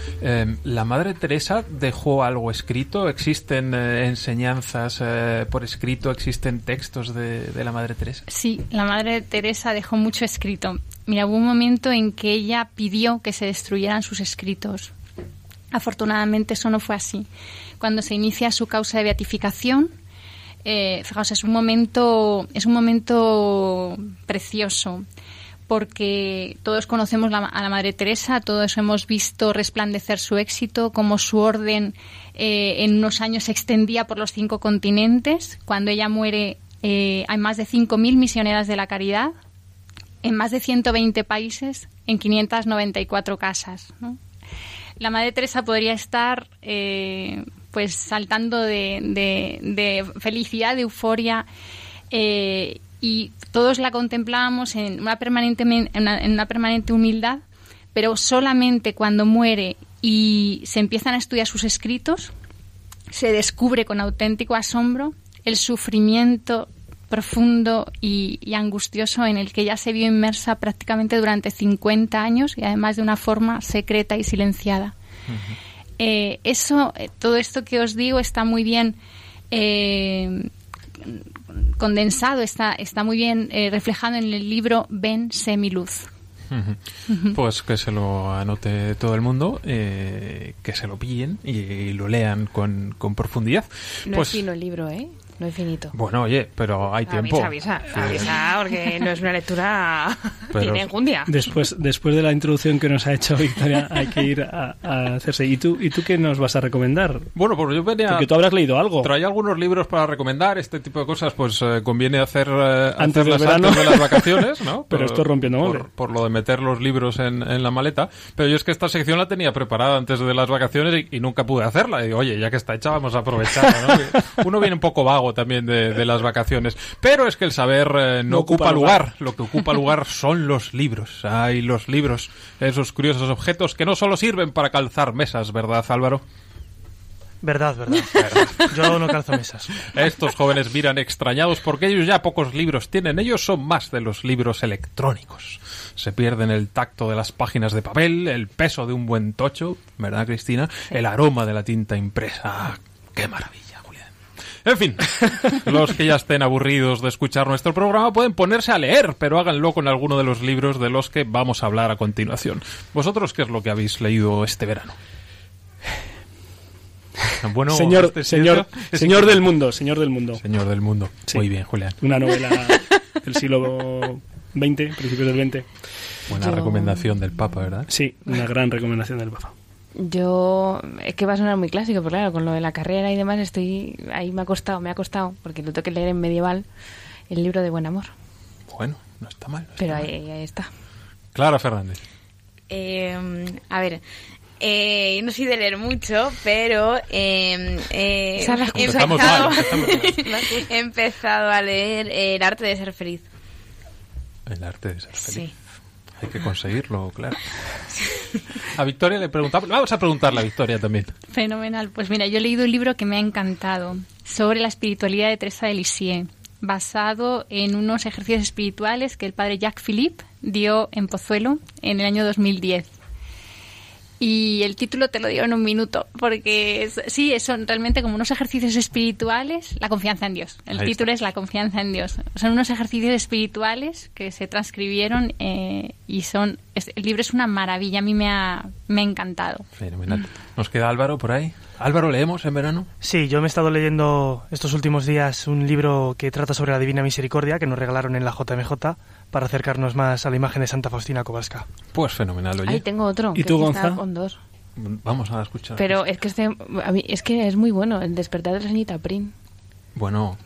D: ¿La Madre Teresa dejó algo escrito? ¿Existen enseñanzas por escrito? ¿Existen textos de, de la Madre Teresa?
F: Sí, la Madre Teresa dejó mucho escrito. Mira, hubo un momento en que ella pidió que se destruyeran sus escritos. Afortunadamente eso no fue así. Cuando se inicia su causa de beatificación, eh, fijaos, es un momento, es un momento precioso porque todos conocemos a la Madre Teresa, todos hemos visto resplandecer su éxito, cómo su orden eh, en unos años se extendía por los cinco continentes. Cuando ella muere eh, hay más de 5.000 misioneras de la caridad, en más de 120 países, en 594 casas. La Madre Teresa podría estar eh, pues saltando de, felicidad, de euforia, eh, y todos la contemplábamos una, permanente, en una permanente humildad, pero solamente cuando muere y se empiezan a estudiar sus escritos, se descubre con auténtico asombro el sufrimiento profundo y, angustioso en el que ella se vio inmersa prácticamente durante 50 años y además de una forma secreta y silenciada. Eh, eso, eh, todo esto que os digo está muy bien eh, condensado, está, está muy bien reflejado en el libro Ven, Semiluz.
D: Pues que se lo anote todo el mundo, que se lo pillen y, lo lean con, con profundidad.
C: No
D: pues,
C: es fino el libro, ¿eh? No infinito.
D: Bueno, oye, pero hay tiempo.
C: Avisa, avisa, avisa, porque no es una lectura. [LAUGHS] tiene [LAUGHS] enjundia.
A: Después, después de la introducción que nos ha hecho Victoria, hay que ir a, hacerse. ¿Y tú, ¿Y tú qué nos vas a recomendar?
D: Bueno, pues yo venía.
A: Porque tú habrás leído algo.
D: Traía algunos libros para recomendar. Este tipo de cosas, pues eh, conviene hacer eh, antes, de las vacaciones, ¿no? [LAUGHS]
A: pero esto rompiendo
D: molde. Por, lo de meter los libros en, en, la maleta. Pero yo es que esta sección la tenía preparada antes de las vacaciones y, nunca pude hacerla. Y digo, oye, ya que está hecha, vamos a aprovechar. ¿no? Uno viene un poco vago luego también de, las vacaciones. Pero es que el saber eh, no, ocupa, lugar. Lo que ocupa lugar son los libros. Ay, los libros. Esos curiosos objetos que no solo sirven para calzar mesas, ¿verdad, Álvaro?
E: Verdad, verdad. Yo no calzo mesas.
D: Estos jóvenes miran extrañados porque ellos ya pocos libros tienen. Ellos son más de los libros electrónicos. Se pierden el tacto de las páginas de papel, el peso de un buen tocho, ¿verdad, Cristina? El aroma de la tinta impresa. ¡Qué maravilla! En fin, los que ya estén aburridos de escuchar nuestro programa pueden ponerse a leer, pero háganlo con alguno de los libros de los que vamos a hablar a continuación. ¿Vosotros qué es lo que habéis leído este verano? [LAUGHS]
A: Bueno, señor, este señor, señor del mundo, señor del mundo.
D: Señor del mundo. Muy bien, Julián.
A: Una novela [LAUGHS] del siglo XX, principios del XX.
D: Buena recomendación del Papa, ¿verdad?
A: Sí, una gran recomendación del Papa.
C: Yo, es que va a sonar muy clásico, pero claro, con lo de la carrera y demás, estoy ahí me ha costado, me ha costado, porque lo tengo que leer en medieval, el libro de Buen Amor.
D: Bueno, no está mal.
C: pero Ahí, está.
D: Clara Fernández.
G: Eh, a ver, eh, no soy de leer mucho, pero em, eh, he, empezado, [LAUGHS] he, empezado, a leer El arte de ser feliz.
D: El arte de ser feliz. Sí. Hay que conseguirlo, claro. [LAUGHS] [LAUGHS] A Victoria le preguntamos, vamos a preguntarle a Victoria también.
F: Fenomenal. Pues mira, yo he leído un libro que me ha encantado sobre la espiritualidad de Teresa de Lisieux, basado en unos ejercicios espirituales que el padre Jacques Philippe dio en Pozuelo en el año 2010 y el título te lo digo en un minuto, porque sí, son realmente como unos ejercicios espirituales, la confianza en Dios. El título es la confianza en Dios. Son unos ejercicios espirituales que se transcribieron eh, y son... el libro es una maravilla, a mí me ha, me ha encantado.
D: Fenomenal. ¿Nos queda Álvaro por ahí? Álvaro, ¿leemos en verano?
E: Sí, yo me he estado leyendo estos últimos días un libro que trata sobre la Divina Misericordia que nos regalaron en la JMJ para acercarnos más a la imagen de Santa Faustina Kowalska.
D: Pues fenomenal, oye.
C: Ahí tengo otro.
A: ¿Y tú, Gonzalo?
C: Con dos.
D: Vamos a escuchar.
C: Pero es que este, es que es muy bueno, el despertar de la señorita Prim.
D: Bueno,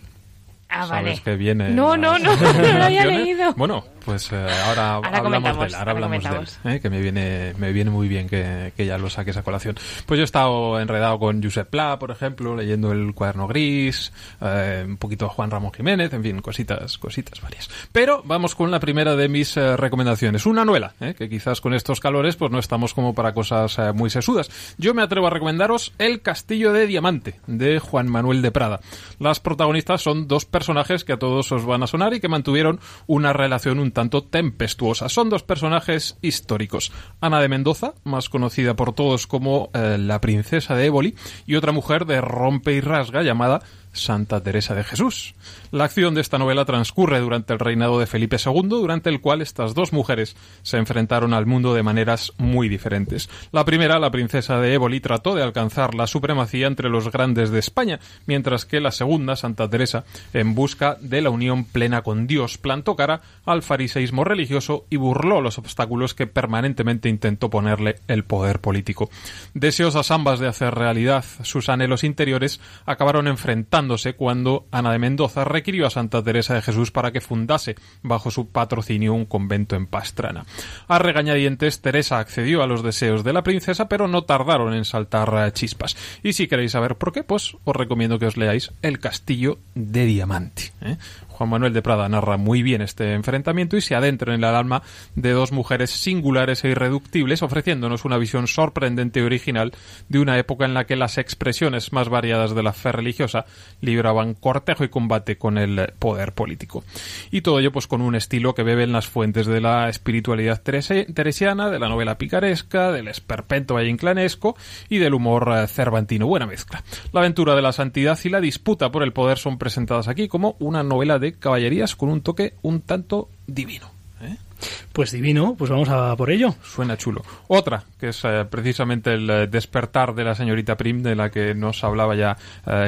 C: Ah, vale.
D: que viene.
C: No, no, no, [LAUGHS] no, lo había leído.
D: Bueno, pues eh, ahora, hablamos de él, ahora, hablamos de él, eh, que me viene, me viene muy bien que, que, ya lo saques a colación. Pues yo he estado enredado con Josep Pla, por ejemplo, leyendo el cuaderno gris, eh, un poquito Juan Ramón Jiménez, en fin, cositas, cositas varias. Pero vamos con la primera de mis recomendaciones, una novela, que quizás con estos calores pues no estamos como para cosas muy sesudas. Yo me atrevo a recomendaros El Castillo de Diamante, de Juan Manuel de Prada. Las protagonistas son dos personajes que a todos os van a sonar y que mantuvieron una relación un tanto tempestuosa. Son dos personajes históricos. Ana de Mendoza, más conocida por todos como eh, la princesa de Éboli, y otra mujer de rompe y rasga llamada Santa Teresa de Jesús. La acción de esta novela transcurre durante el reinado de Felipe II, durante el cual estas dos mujeres se enfrentaron al mundo de maneras muy diferentes. La primera, la princesa de Éboli, trató de alcanzar la supremacía entre los grandes de España, mientras que la segunda, Santa Teresa, en busca de la unión plena con Dios, plantó cara al fariseísmo religioso y burló los obstáculos que permanentemente intentó ponerle el poder político. Deseosas ambas de hacer realidad sus anhelos interiores, acabaron enfrentando cuando Ana de Mendoza requirió a Santa Teresa de Jesús para que fundase bajo su patrocinio un convento en Pastrana. A regañadientes, Teresa accedió a los deseos de la princesa, pero no tardaron en saltar chispas. Y si queréis saber por qué, pues os recomiendo que os leáis El Castillo de Diamante. ¿eh? Juan Manuel de Prada narra muy bien este enfrentamiento y se adentra en el alma de dos mujeres singulares e irreductibles, ofreciéndonos una visión sorprendente y original de una época en la que las expresiones más variadas de la fe religiosa libraban cortejo y combate con el poder político. Y todo ello pues con un estilo que bebe en las fuentes de la espiritualidad teresiana, de la novela picaresca, del esperpento valleinclanesco y del humor eh, cervantino. Buena mezcla. La aventura de la santidad y la disputa por el poder son presentadas aquí como una novela de caballerías con un toque un tanto divino. ¿Eh?
A: Pues divino, pues vamos a por ello.
D: Suena chulo. Otra, que es eh, precisamente el eh, despertar de la señorita Prim, de la que nos hablaba ya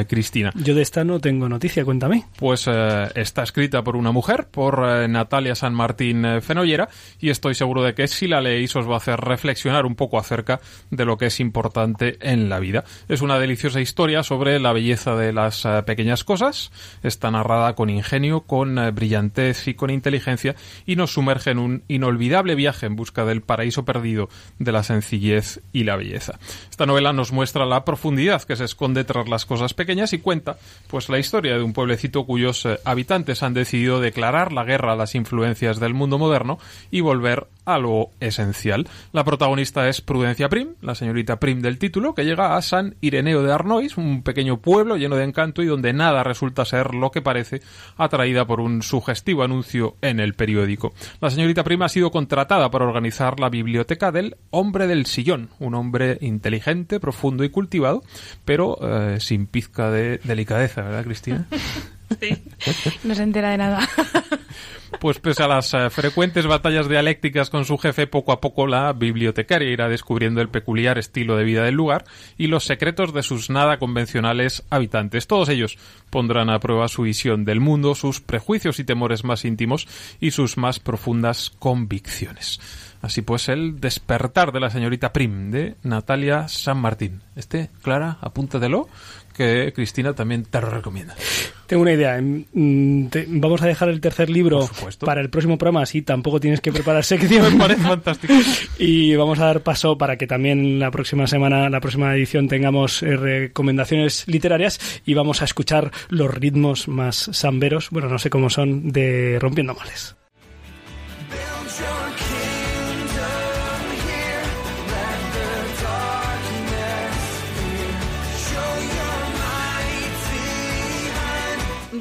D: Cristina.
A: Yo de esta no tengo noticia, cuéntame.
D: Pues está escrita por una mujer, por Natalia San Martín Fenollera, y estoy seguro de que si la leéis os va a hacer reflexionar un poco acerca de lo que es importante en la vida. Es una deliciosa historia sobre la belleza de las pequeñas cosas. Está narrada con ingenio, con brillantez y con inteligencia, y nos sumerge en un inolvidable viaje en busca del paraíso perdido de la sencillez y la belleza. Esta novela nos muestra la profundidad que se esconde tras las cosas pequeñas y cuenta pues la historia de un pueblecito cuyos eh, habitantes han decidido declarar la guerra a las influencias del mundo moderno y volver a lo esencial. La protagonista es Prudencia Prim, la señorita Prim del título, que llega a San Ireneo de Arnois, un pequeño pueblo lleno de encanto y donde nada resulta ser lo que parece, atraída por un sugestivo anuncio en el periódico. La señorita Prim ha sido contratada para organizar la biblioteca del Hombre del Sillón, un hombre inteligente, profundo y cultivado, pero eh, sin pizca de delicadeza, ¿verdad, Cristina? [LAUGHS]
C: Sí. No se entera de nada. [LAUGHS]
D: Pues pese a las eh, frecuentes batallas dialécticas con su jefe, poco a poco la bibliotecaria irá descubriendo el peculiar estilo de vida del lugar y los secretos de sus nada convencionales habitantes. Todos ellos pondrán a prueba su visión del mundo, sus prejuicios y temores más íntimos y sus más profundas convicciones. Así pues, el despertar de la señorita Prim de Natalia San Martín. Este, Clara, apúntatelo, que Cristina también te lo recomienda.
A: Tengo una idea. Mm, vamos a dejar el tercer libro para el próximo programa, así tampoco tienes que preparar [LAUGHS] sección.
D: Me parece fantástico. [LAUGHS]
A: Y vamos a dar paso para que también la próxima semana, la próxima edición, tengamos eh, recomendaciones literarias y vamos a escuchar los ritmos más samberos, bueno, no sé cómo son, de Rompiendo Males.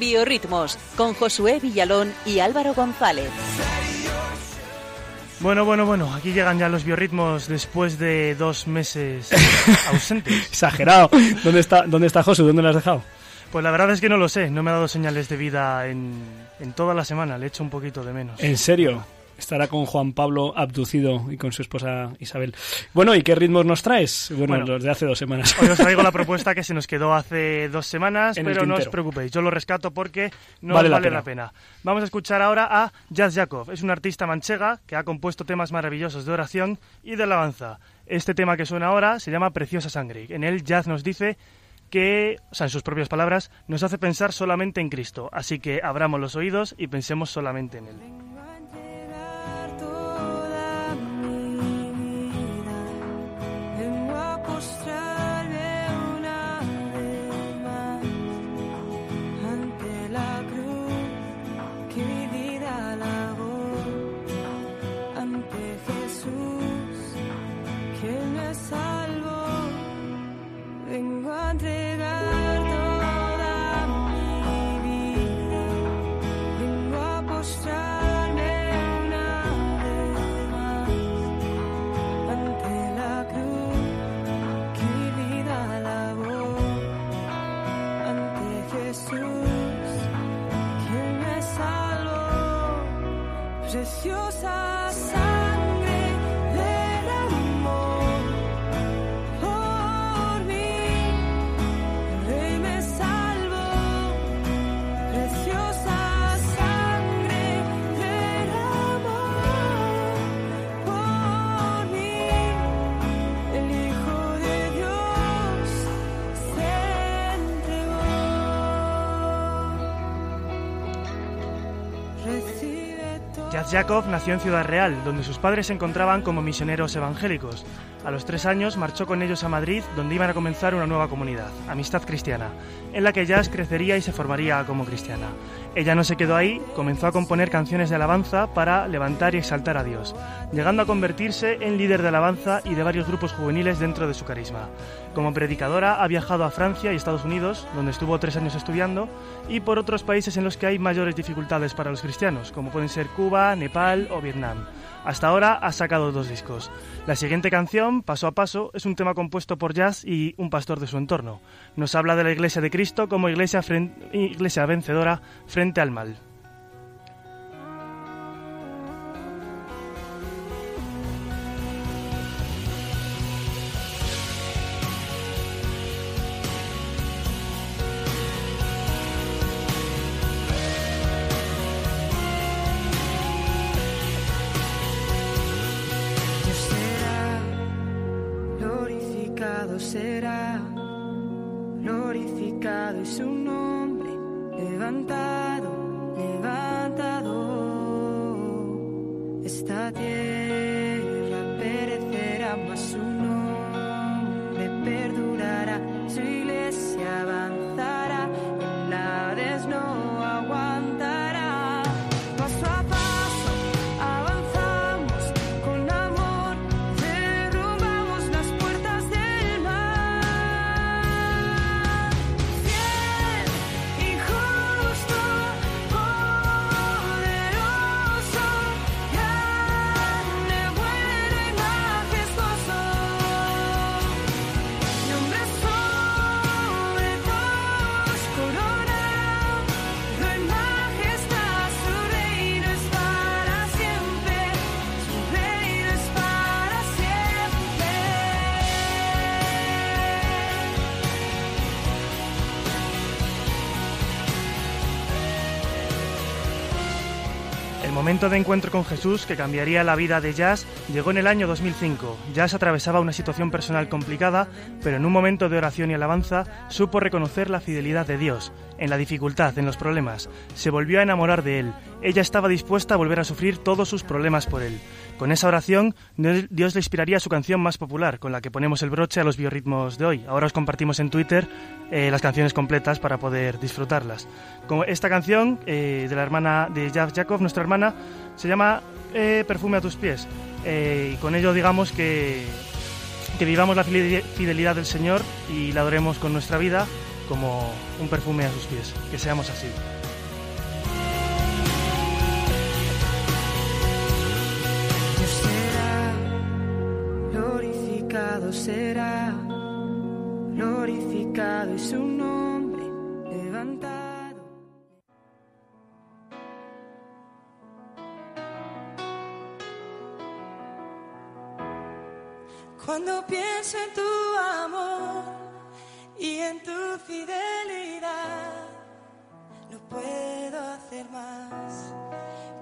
M: Biorritmos con Josué Villalón y Álvaro González.
E: Bueno, bueno, bueno, aquí llegan ya los biorritmos después de dos meses [LAUGHS] ausentes.
A: Exagerado. ¿Dónde está, ¿Dónde está Josu? ¿Dónde lo has dejado?
E: Pues la verdad es que no lo sé, no me ha dado señales de vida en, en toda la semana, le he hecho un poquito de menos.
A: ¿En serio? Estará con Juan Pablo abducido y con su esposa Isabel. Bueno, ¿y qué ritmos nos traes? Bueno, los de hace dos semanas.
E: Hoy os [LAUGHS] traigo la propuesta que se nos quedó hace dos semanas, pero no os preocupéis, yo lo rescato porque no vale, la, la, pena. Vamos a escuchar ahora a Jazz Jakov. Es un artista manchega que ha compuesto temas maravillosos de oración y de alabanza. Este tema que suena ahora se llama Preciosa Sangre. En él Jazz nos dice que, o sea, en sus propias palabras, nos hace pensar solamente en Cristo. Así que abramos los oídos y pensemos solamente en Él. Yakov nació en Ciudad Real, donde sus padres se encontraban como misioneros evangélicos. A los tres años marchó con ellos a Madrid, donde iban a comenzar una nueva comunidad, Amistad Cristiana, en la que Jazz crecería y se formaría como cristiana. Ella no se quedó ahí, comenzó a componer canciones de alabanza para levantar y exaltar a Dios, llegando a convertirse en líder de alabanza y de varios grupos juveniles dentro de su carisma. Como predicadora ha viajado a Francia y Estados Unidos, donde estuvo tres años estudiando, y por otros países en los que hay mayores dificultades para los cristianos, como pueden ser Cuba, Nepal o Vietnam. Hasta ahora ha sacado dos discos. La siguiente canción, Paso a Paso, es un tema compuesto por Jazz y un pastor de su entorno. Nos habla de la Iglesia de Cristo como iglesia, iglesia vencedora al mal. paseaban. Momento de encuentro con Jesús que cambiaría la vida de Jazz llegó en el año 2005. Jazz atravesaba una situación personal complicada, pero en un momento de oración y alabanza supo reconocer la fidelidad de Dios, en la dificultad, en los problemas. Se volvió a enamorar de Él. Ella estaba dispuesta a volver a sufrir todos sus problemas por Él. Con esa oración, Dios le inspiraría su canción más popular, con la que ponemos el broche a los biorritmos de hoy. Ahora os compartimos en Twitter eh, las canciones completas para poder disfrutarlas. Como esta canción eh, de la hermana de Jav Jakov, nuestra hermana, se llama eh, Perfume a tus pies. y con ello digamos que, que vivamos la fidelidad del Señor y la adoremos con nuestra vida como un perfume a sus pies. Que seamos así.
N: Será glorificado y su nombre levantado. Cuando pienso en tu amor y en tu fidelidad, no puedo hacer más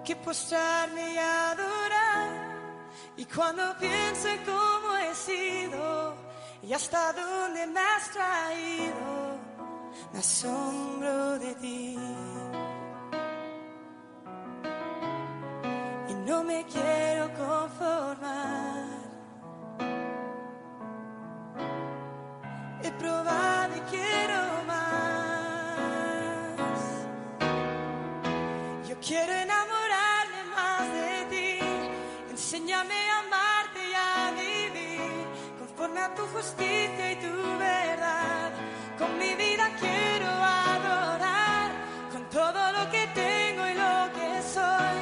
N: que postrarme y adorar. Y cuando pienso en cómo y hasta dónde me has traído, me asombro de ti. Y no me quiero conformar. He probado y quiero más. Yo quiero enamorarme más de ti. Enséñame justicia y tu verdad. Con mi vida quiero adorar, con todo lo que tengo y lo que soy,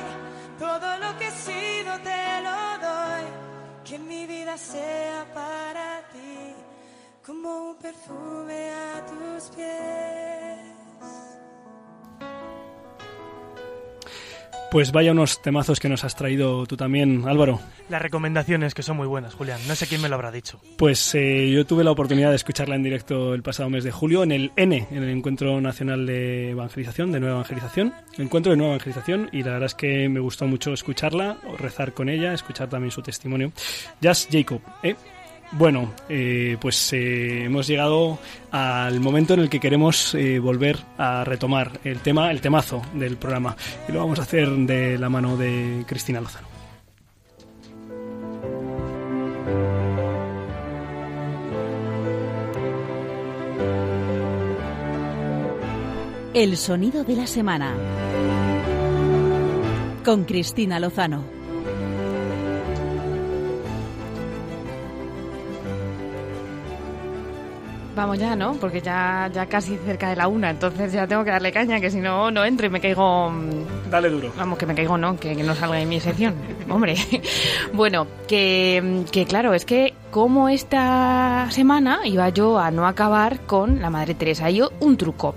N: todo lo que he sido te lo doy. Que mi vida sea para ti como un perfume a tus pies.
A: Pues vaya unos temazos que nos has traído tú también, Álvaro.
E: Las recomendaciones que son muy buenas, Julián. No sé quién me lo habrá dicho.
A: Pues eh, yo tuve la oportunidad de escucharla en directo el pasado mes de julio en el N, en el Encuentro Nacional de Evangelización, de Nueva Evangelización. Encuentro de Nueva Evangelización y la verdad es que me gustó mucho escucharla, rezar con ella, escuchar también su testimonio. Jazz Jacob, ¿eh? Bueno, eh, pues eh, hemos llegado al momento en el que queremos eh, volver a retomar el tema, el temazo del programa. Y lo vamos a hacer de la mano de Cristina Lozano.
M: El sonido de la semana. Con Cristina Lozano.
C: Vamos ya, ¿no? Porque ya, ya casi cerca de la una, entonces ya tengo que darle caña, que si no, no entro y me caigo...
A: Mm, Dale duro.
C: Vamos, que me caigo, no, que, no salga de mi sección. Hombre, [LAUGHS] bueno, que, que claro, es que como esta semana iba yo a no acabar con la Madre Teresa. Y yo, un truco.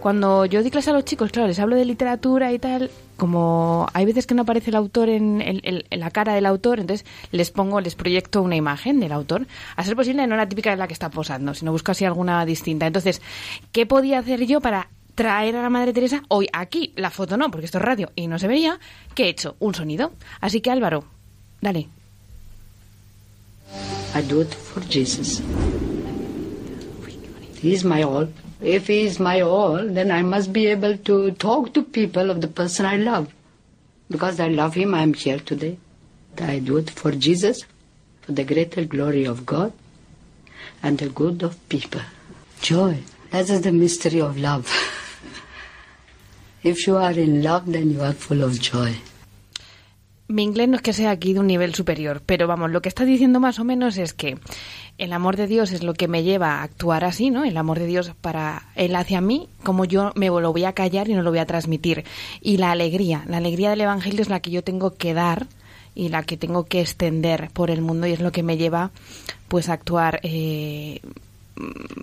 C: Cuando yo di clase a los chicos, claro, les hablo de literatura y tal, como hay veces que no aparece el autor en, la cara del autor, entonces les pongo, les proyecto una imagen del autor. A ser posible, no la típica de la que está posando, sino busco así alguna distinta. Entonces, ¿qué podía hacer yo para traer a la Madre Teresa hoy aquí? La foto no, porque esto es radio y no se veía. ¿Qué he hecho? Un sonido. Así que Álvaro, dale.
O: I do it for Jesus. He is my all. If he is my all, then I must be able to talk to people of the person I love. Because I love him, I am here today. I do it for Jesus, for the greater glory of God and the good of people. Joy. That is the mystery of love. [LAUGHS] if you are in love, then you are full of joy.
C: Mi inglés no es que sea aquí de un nivel superior, pero vamos, lo que está diciendo más o menos es que el amor de Dios es lo que me lleva a actuar así, ¿no? El amor de Dios para él hacia mí, como yo me lo voy a callar y no lo voy a transmitir. Y la alegría, la alegría del Evangelio es la que yo tengo que dar y la que tengo que extender por el mundo y es lo que me lleva pues a actuar eh,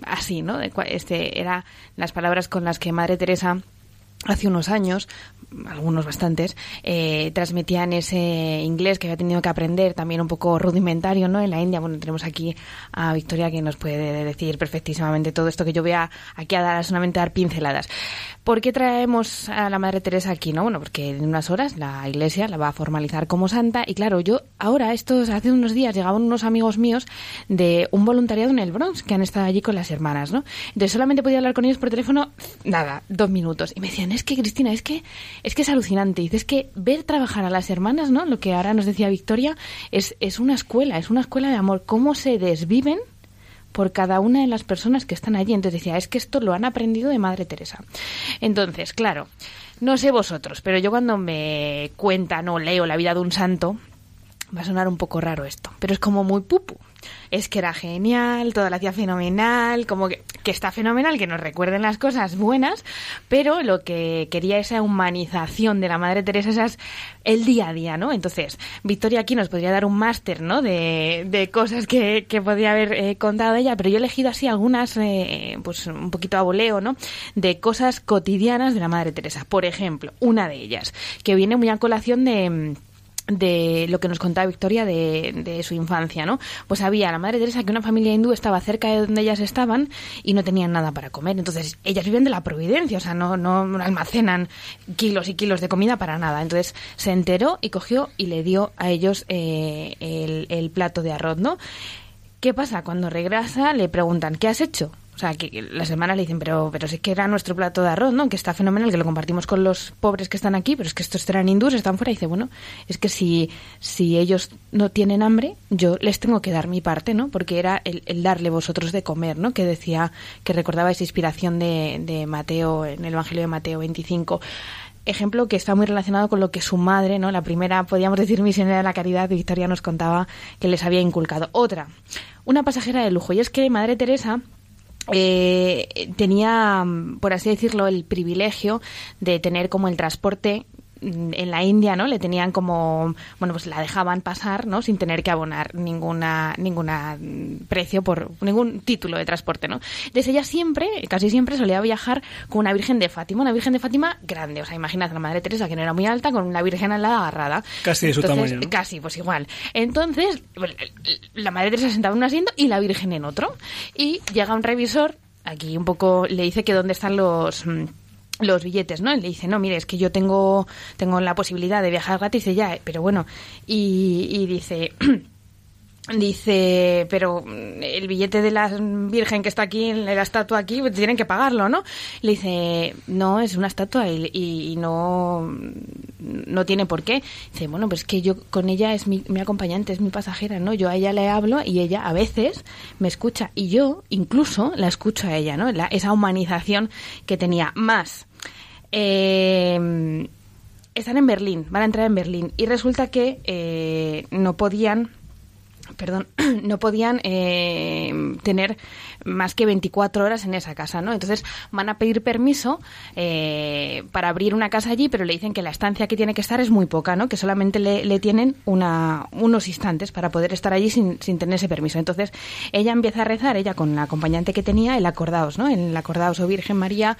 C: así, ¿no? Este era las palabras con las que Madre Teresa hace unos años, algunos bastantes, eh, transmitían ese inglés que había tenido que aprender, también un poco rudimentario, ¿no? En la India, bueno, tenemos aquí a Victoria que nos puede decir perfectísimamente todo esto que yo voy a, aquí a dar, solamente dar pinceladas. ¿Por qué traemos a la Madre Teresa aquí? No, bueno, porque en unas horas la Iglesia la va a formalizar como santa y claro, yo ahora estos hace unos días llegaban unos amigos míos de un voluntariado en el Bronx que han estado allí con las hermanas, ¿no? Entonces solamente podía hablar con ellos por teléfono nada, dos minutos y me decían es que Cristina es que es que es alucinante, dices que ver trabajar a las hermanas, ¿no? Lo que ahora nos decía Victoria es es una escuela, es una escuela de amor, cómo se desviven por cada una de las personas que están allí. Entonces decía, es que esto lo han aprendido de Madre Teresa. Entonces, claro, no sé vosotros, pero yo cuando me cuentan o leo la vida de un santo, va a sonar un poco raro esto, pero es como muy pupu es que era genial, todo lo hacía fenomenal, como que, que, está fenomenal, que nos recuerden las cosas buenas, pero lo que quería esa humanización de la Madre Teresa es el día a día, ¿no? Entonces, Victoria aquí nos podría dar un máster, ¿no? De, de cosas que, que podría haber eh, contado ella, pero yo he elegido así algunas, eh, pues un poquito a voleo, ¿no? De cosas cotidianas de la Madre Teresa. Por ejemplo, una de ellas, que viene muy a colación de de lo que nos contaba Victoria de, de, su infancia, ¿no? Pues había la Madre Teresa que una familia hindú estaba cerca de donde ellas estaban y no tenían nada para comer. Entonces, ellas viven de la providencia, o sea, no, no almacenan kilos y kilos de comida para nada. Entonces, se enteró y cogió y le dio a ellos eh, el, el plato de arroz, ¿no? ¿Qué pasa? Cuando regresa le preguntan, ¿qué has hecho? O sea, que las hermanas le dicen, pero, pero sí que era nuestro plato de arroz, ¿no? Que está fenomenal, que lo compartimos con los pobres que están aquí, pero es que estos eran hindúes, están fuera. Y dice, bueno, es que si, si ellos no tienen hambre, yo les tengo que dar mi parte, ¿no? Porque era el, el darle vosotros de comer, ¿no? Que decía, que recordaba esa inspiración de, de Mateo, en el Evangelio de Mateo 25 ejemplo que está muy relacionado con lo que su madre, ¿no? La primera, podríamos decir, misionera de la caridad, Victoria nos contaba que les había inculcado. Otra, una pasajera de lujo. Y es que Madre Teresa eh, tenía, por así decirlo, el privilegio de tener como el transporte en la India, ¿no? Le tenían como, bueno, pues la dejaban pasar, ¿no? Sin tener que abonar ninguna, ninguna precio por ningún título de transporte, ¿no? Entonces ella siempre, casi siempre solía viajar con una Virgen de Fátima, una Virgen de Fátima grande, o sea, imagínate la Madre Teresa que no era muy alta, con una Virgen al lado agarrada.
A: Casi de su
C: Entonces,
A: tamaño. ¿no?
C: Casi, pues igual. Entonces, la Madre Teresa sentaba en un asiento y la Virgen en otro. Y llega un revisor, aquí un poco le dice que dónde están los los billetes, ¿no? Y le dice, no, mire, es que yo tengo, tengo la posibilidad de viajar gratis, y ya, pero bueno, y, y dice, [CLEARS THROAT] dice, pero el billete de la Virgen que está aquí, la estatua aquí, pues tienen que pagarlo, ¿no? Le dice, no, es una estatua y, y no, no tiene por qué. Dice, bueno, pues es que yo con ella es mi, mi acompañante, es mi pasajera, ¿no? Yo a ella le hablo y ella a veces me escucha y yo incluso la escucho a ella, ¿no? La, esa humanización que tenía más. Eh, están en Berlín, van a entrar en Berlín y resulta que eh, no podían perdón, [CLEARS THROAT] no podían eh, tener más que 24 horas en esa casa, ¿no? Entonces van a pedir permiso eh, para abrir una casa allí, pero le dicen que la estancia que tiene que estar es muy poca, ¿no? Que solamente le, le tienen una, unos instantes para poder estar allí sin, sin, tener ese permiso. Entonces ella empieza a rezar, ella con la acompañante que tenía, el acordaos, ¿no? El acordaos o Virgen María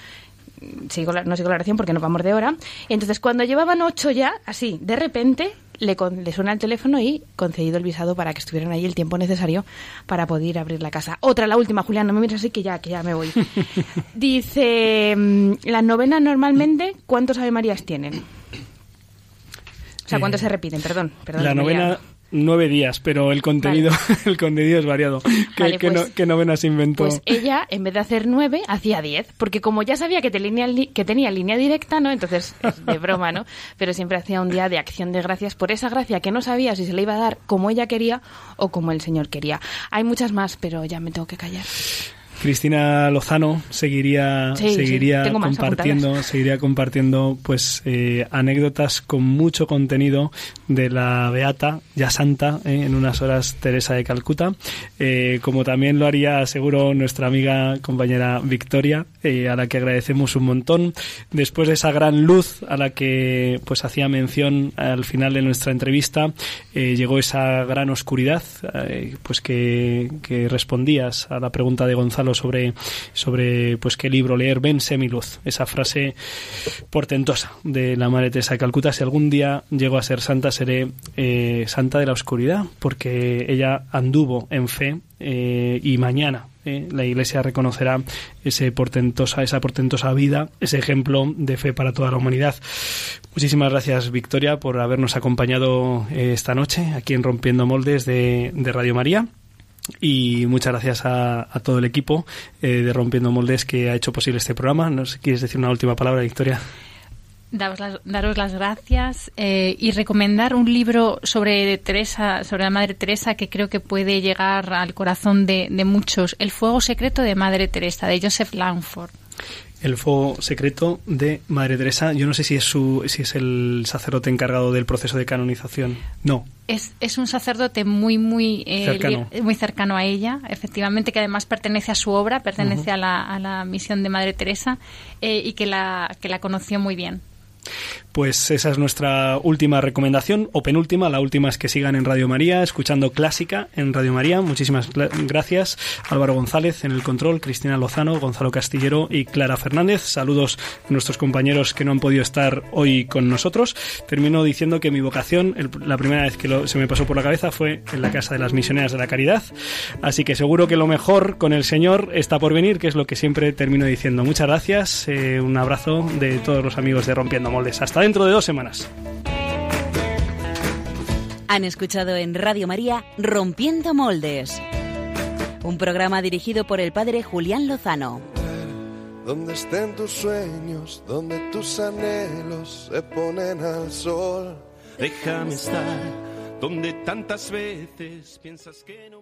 C: sigo la, no sigo la oración porque no vamos de hora. Entonces, cuando llevaban ocho ya, así, de repente, le, con, le, suena el teléfono y concedido el visado para que estuvieran ahí el tiempo necesario para poder abrir la casa. Otra, la última, Julián, no me mires así que ya, que ya me voy. [LAUGHS] Dice, las novenas normalmente, ¿cuántos Ave Marías tienen? O sea, ¿cuántos eh, se repiten? Perdón. perdón
A: la novena... Nueve días, pero el contenido, vale. [LAUGHS] el contenido es variado. ¿Qué,
C: vale,
A: ¿qué,
C: pues,
A: no, ¿Qué, novena se inventó?
C: Pues ella, en vez de hacer nueve, hacía diez, porque como ya sabía que, te que tenía línea directa, ¿no? Entonces, es de broma, ¿no? Pero siempre hacía un día de acción de gracias por esa gracia que no sabía si se le iba a dar como ella quería o como el Señor quería. Hay muchas más, pero ya me tengo que callar.
A: Cristina Lozano seguiría
C: sí,
A: seguiría
C: sí,
A: compartiendo seguiría compartiendo pues eh, anécdotas con mucho contenido de la beata ya santa eh, en unas horas Teresa de Calcuta eh, como también lo haría seguro nuestra amiga compañera Victoria a la que agradecemos un montón. Después de esa gran luz a la que pues hacía mención al final de nuestra entrevista llegó esa gran oscuridad pues que, que respondías a la pregunta de Gonzalo sobre, sobre pues qué libro leer, ven semiluz, esa frase portentosa de la Madre Teresa de Calcuta. Si algún día llego a ser santa, seré eh, santa de la oscuridad, porque ella anduvo en fe eh, y mañana eh, la Iglesia reconocerá ese portentosa, esa portentosa vida, ese ejemplo de fe para toda la humanidad. Muchísimas gracias, Victoria, por habernos acompañado esta noche aquí en Rompiendo Moldes de, de Radio María. Y muchas gracias a, todo el equipo eh, de Rompiendo Moldes que ha hecho posible este programa. ¿No sé, ¿Quieres decir una última palabra, Victoria?
F: Daros las, daros las gracias eh, y recomendar un libro sobre Teresa, sobre la Madre Teresa, que creo que puede llegar al corazón de muchos. El fuego secreto de Madre Teresa, de Joseph Langford.
A: El fuego secreto de Madre Teresa. Yo no sé si es su, si es el sacerdote encargado del proceso de canonización. No.
F: Es, es un sacerdote muy muy eh,
A: Cercano.
F: muy cercano a ella, efectivamente, que además pertenece a su obra, pertenece a, la, a la misión de Madre Teresa eh, y que la, que la conoció muy bien.
A: Pues esa es nuestra última recomendación, o penúltima. La última es que sigan en Radio María, escuchando Clásica en Radio María. Muchísimas gracias. Álvaro González en el control, Cristina Lozano, Gonzalo Castillero y Clara Fernández. Saludos a nuestros compañeros que no han podido estar hoy con nosotros. Termino diciendo que mi vocación, el- la primera vez que se me pasó por la cabeza fue en la Casa de las Misioneras de la Caridad. Así que seguro que lo mejor con el Señor está por venir, que es lo que siempre termino diciendo. Muchas gracias. eh, un abrazo de todos los amigos de Rompiendo Moldes. Hasta dentro de dos semanas.
M: Han escuchado en Radio María Rompiendo Moldes, un programa dirigido por el padre Julián Lozano.
B: Donde estén tus sueños, donde tus anhelos se ponen al sol.
P: Déjame estar donde tantas veces piensas que no.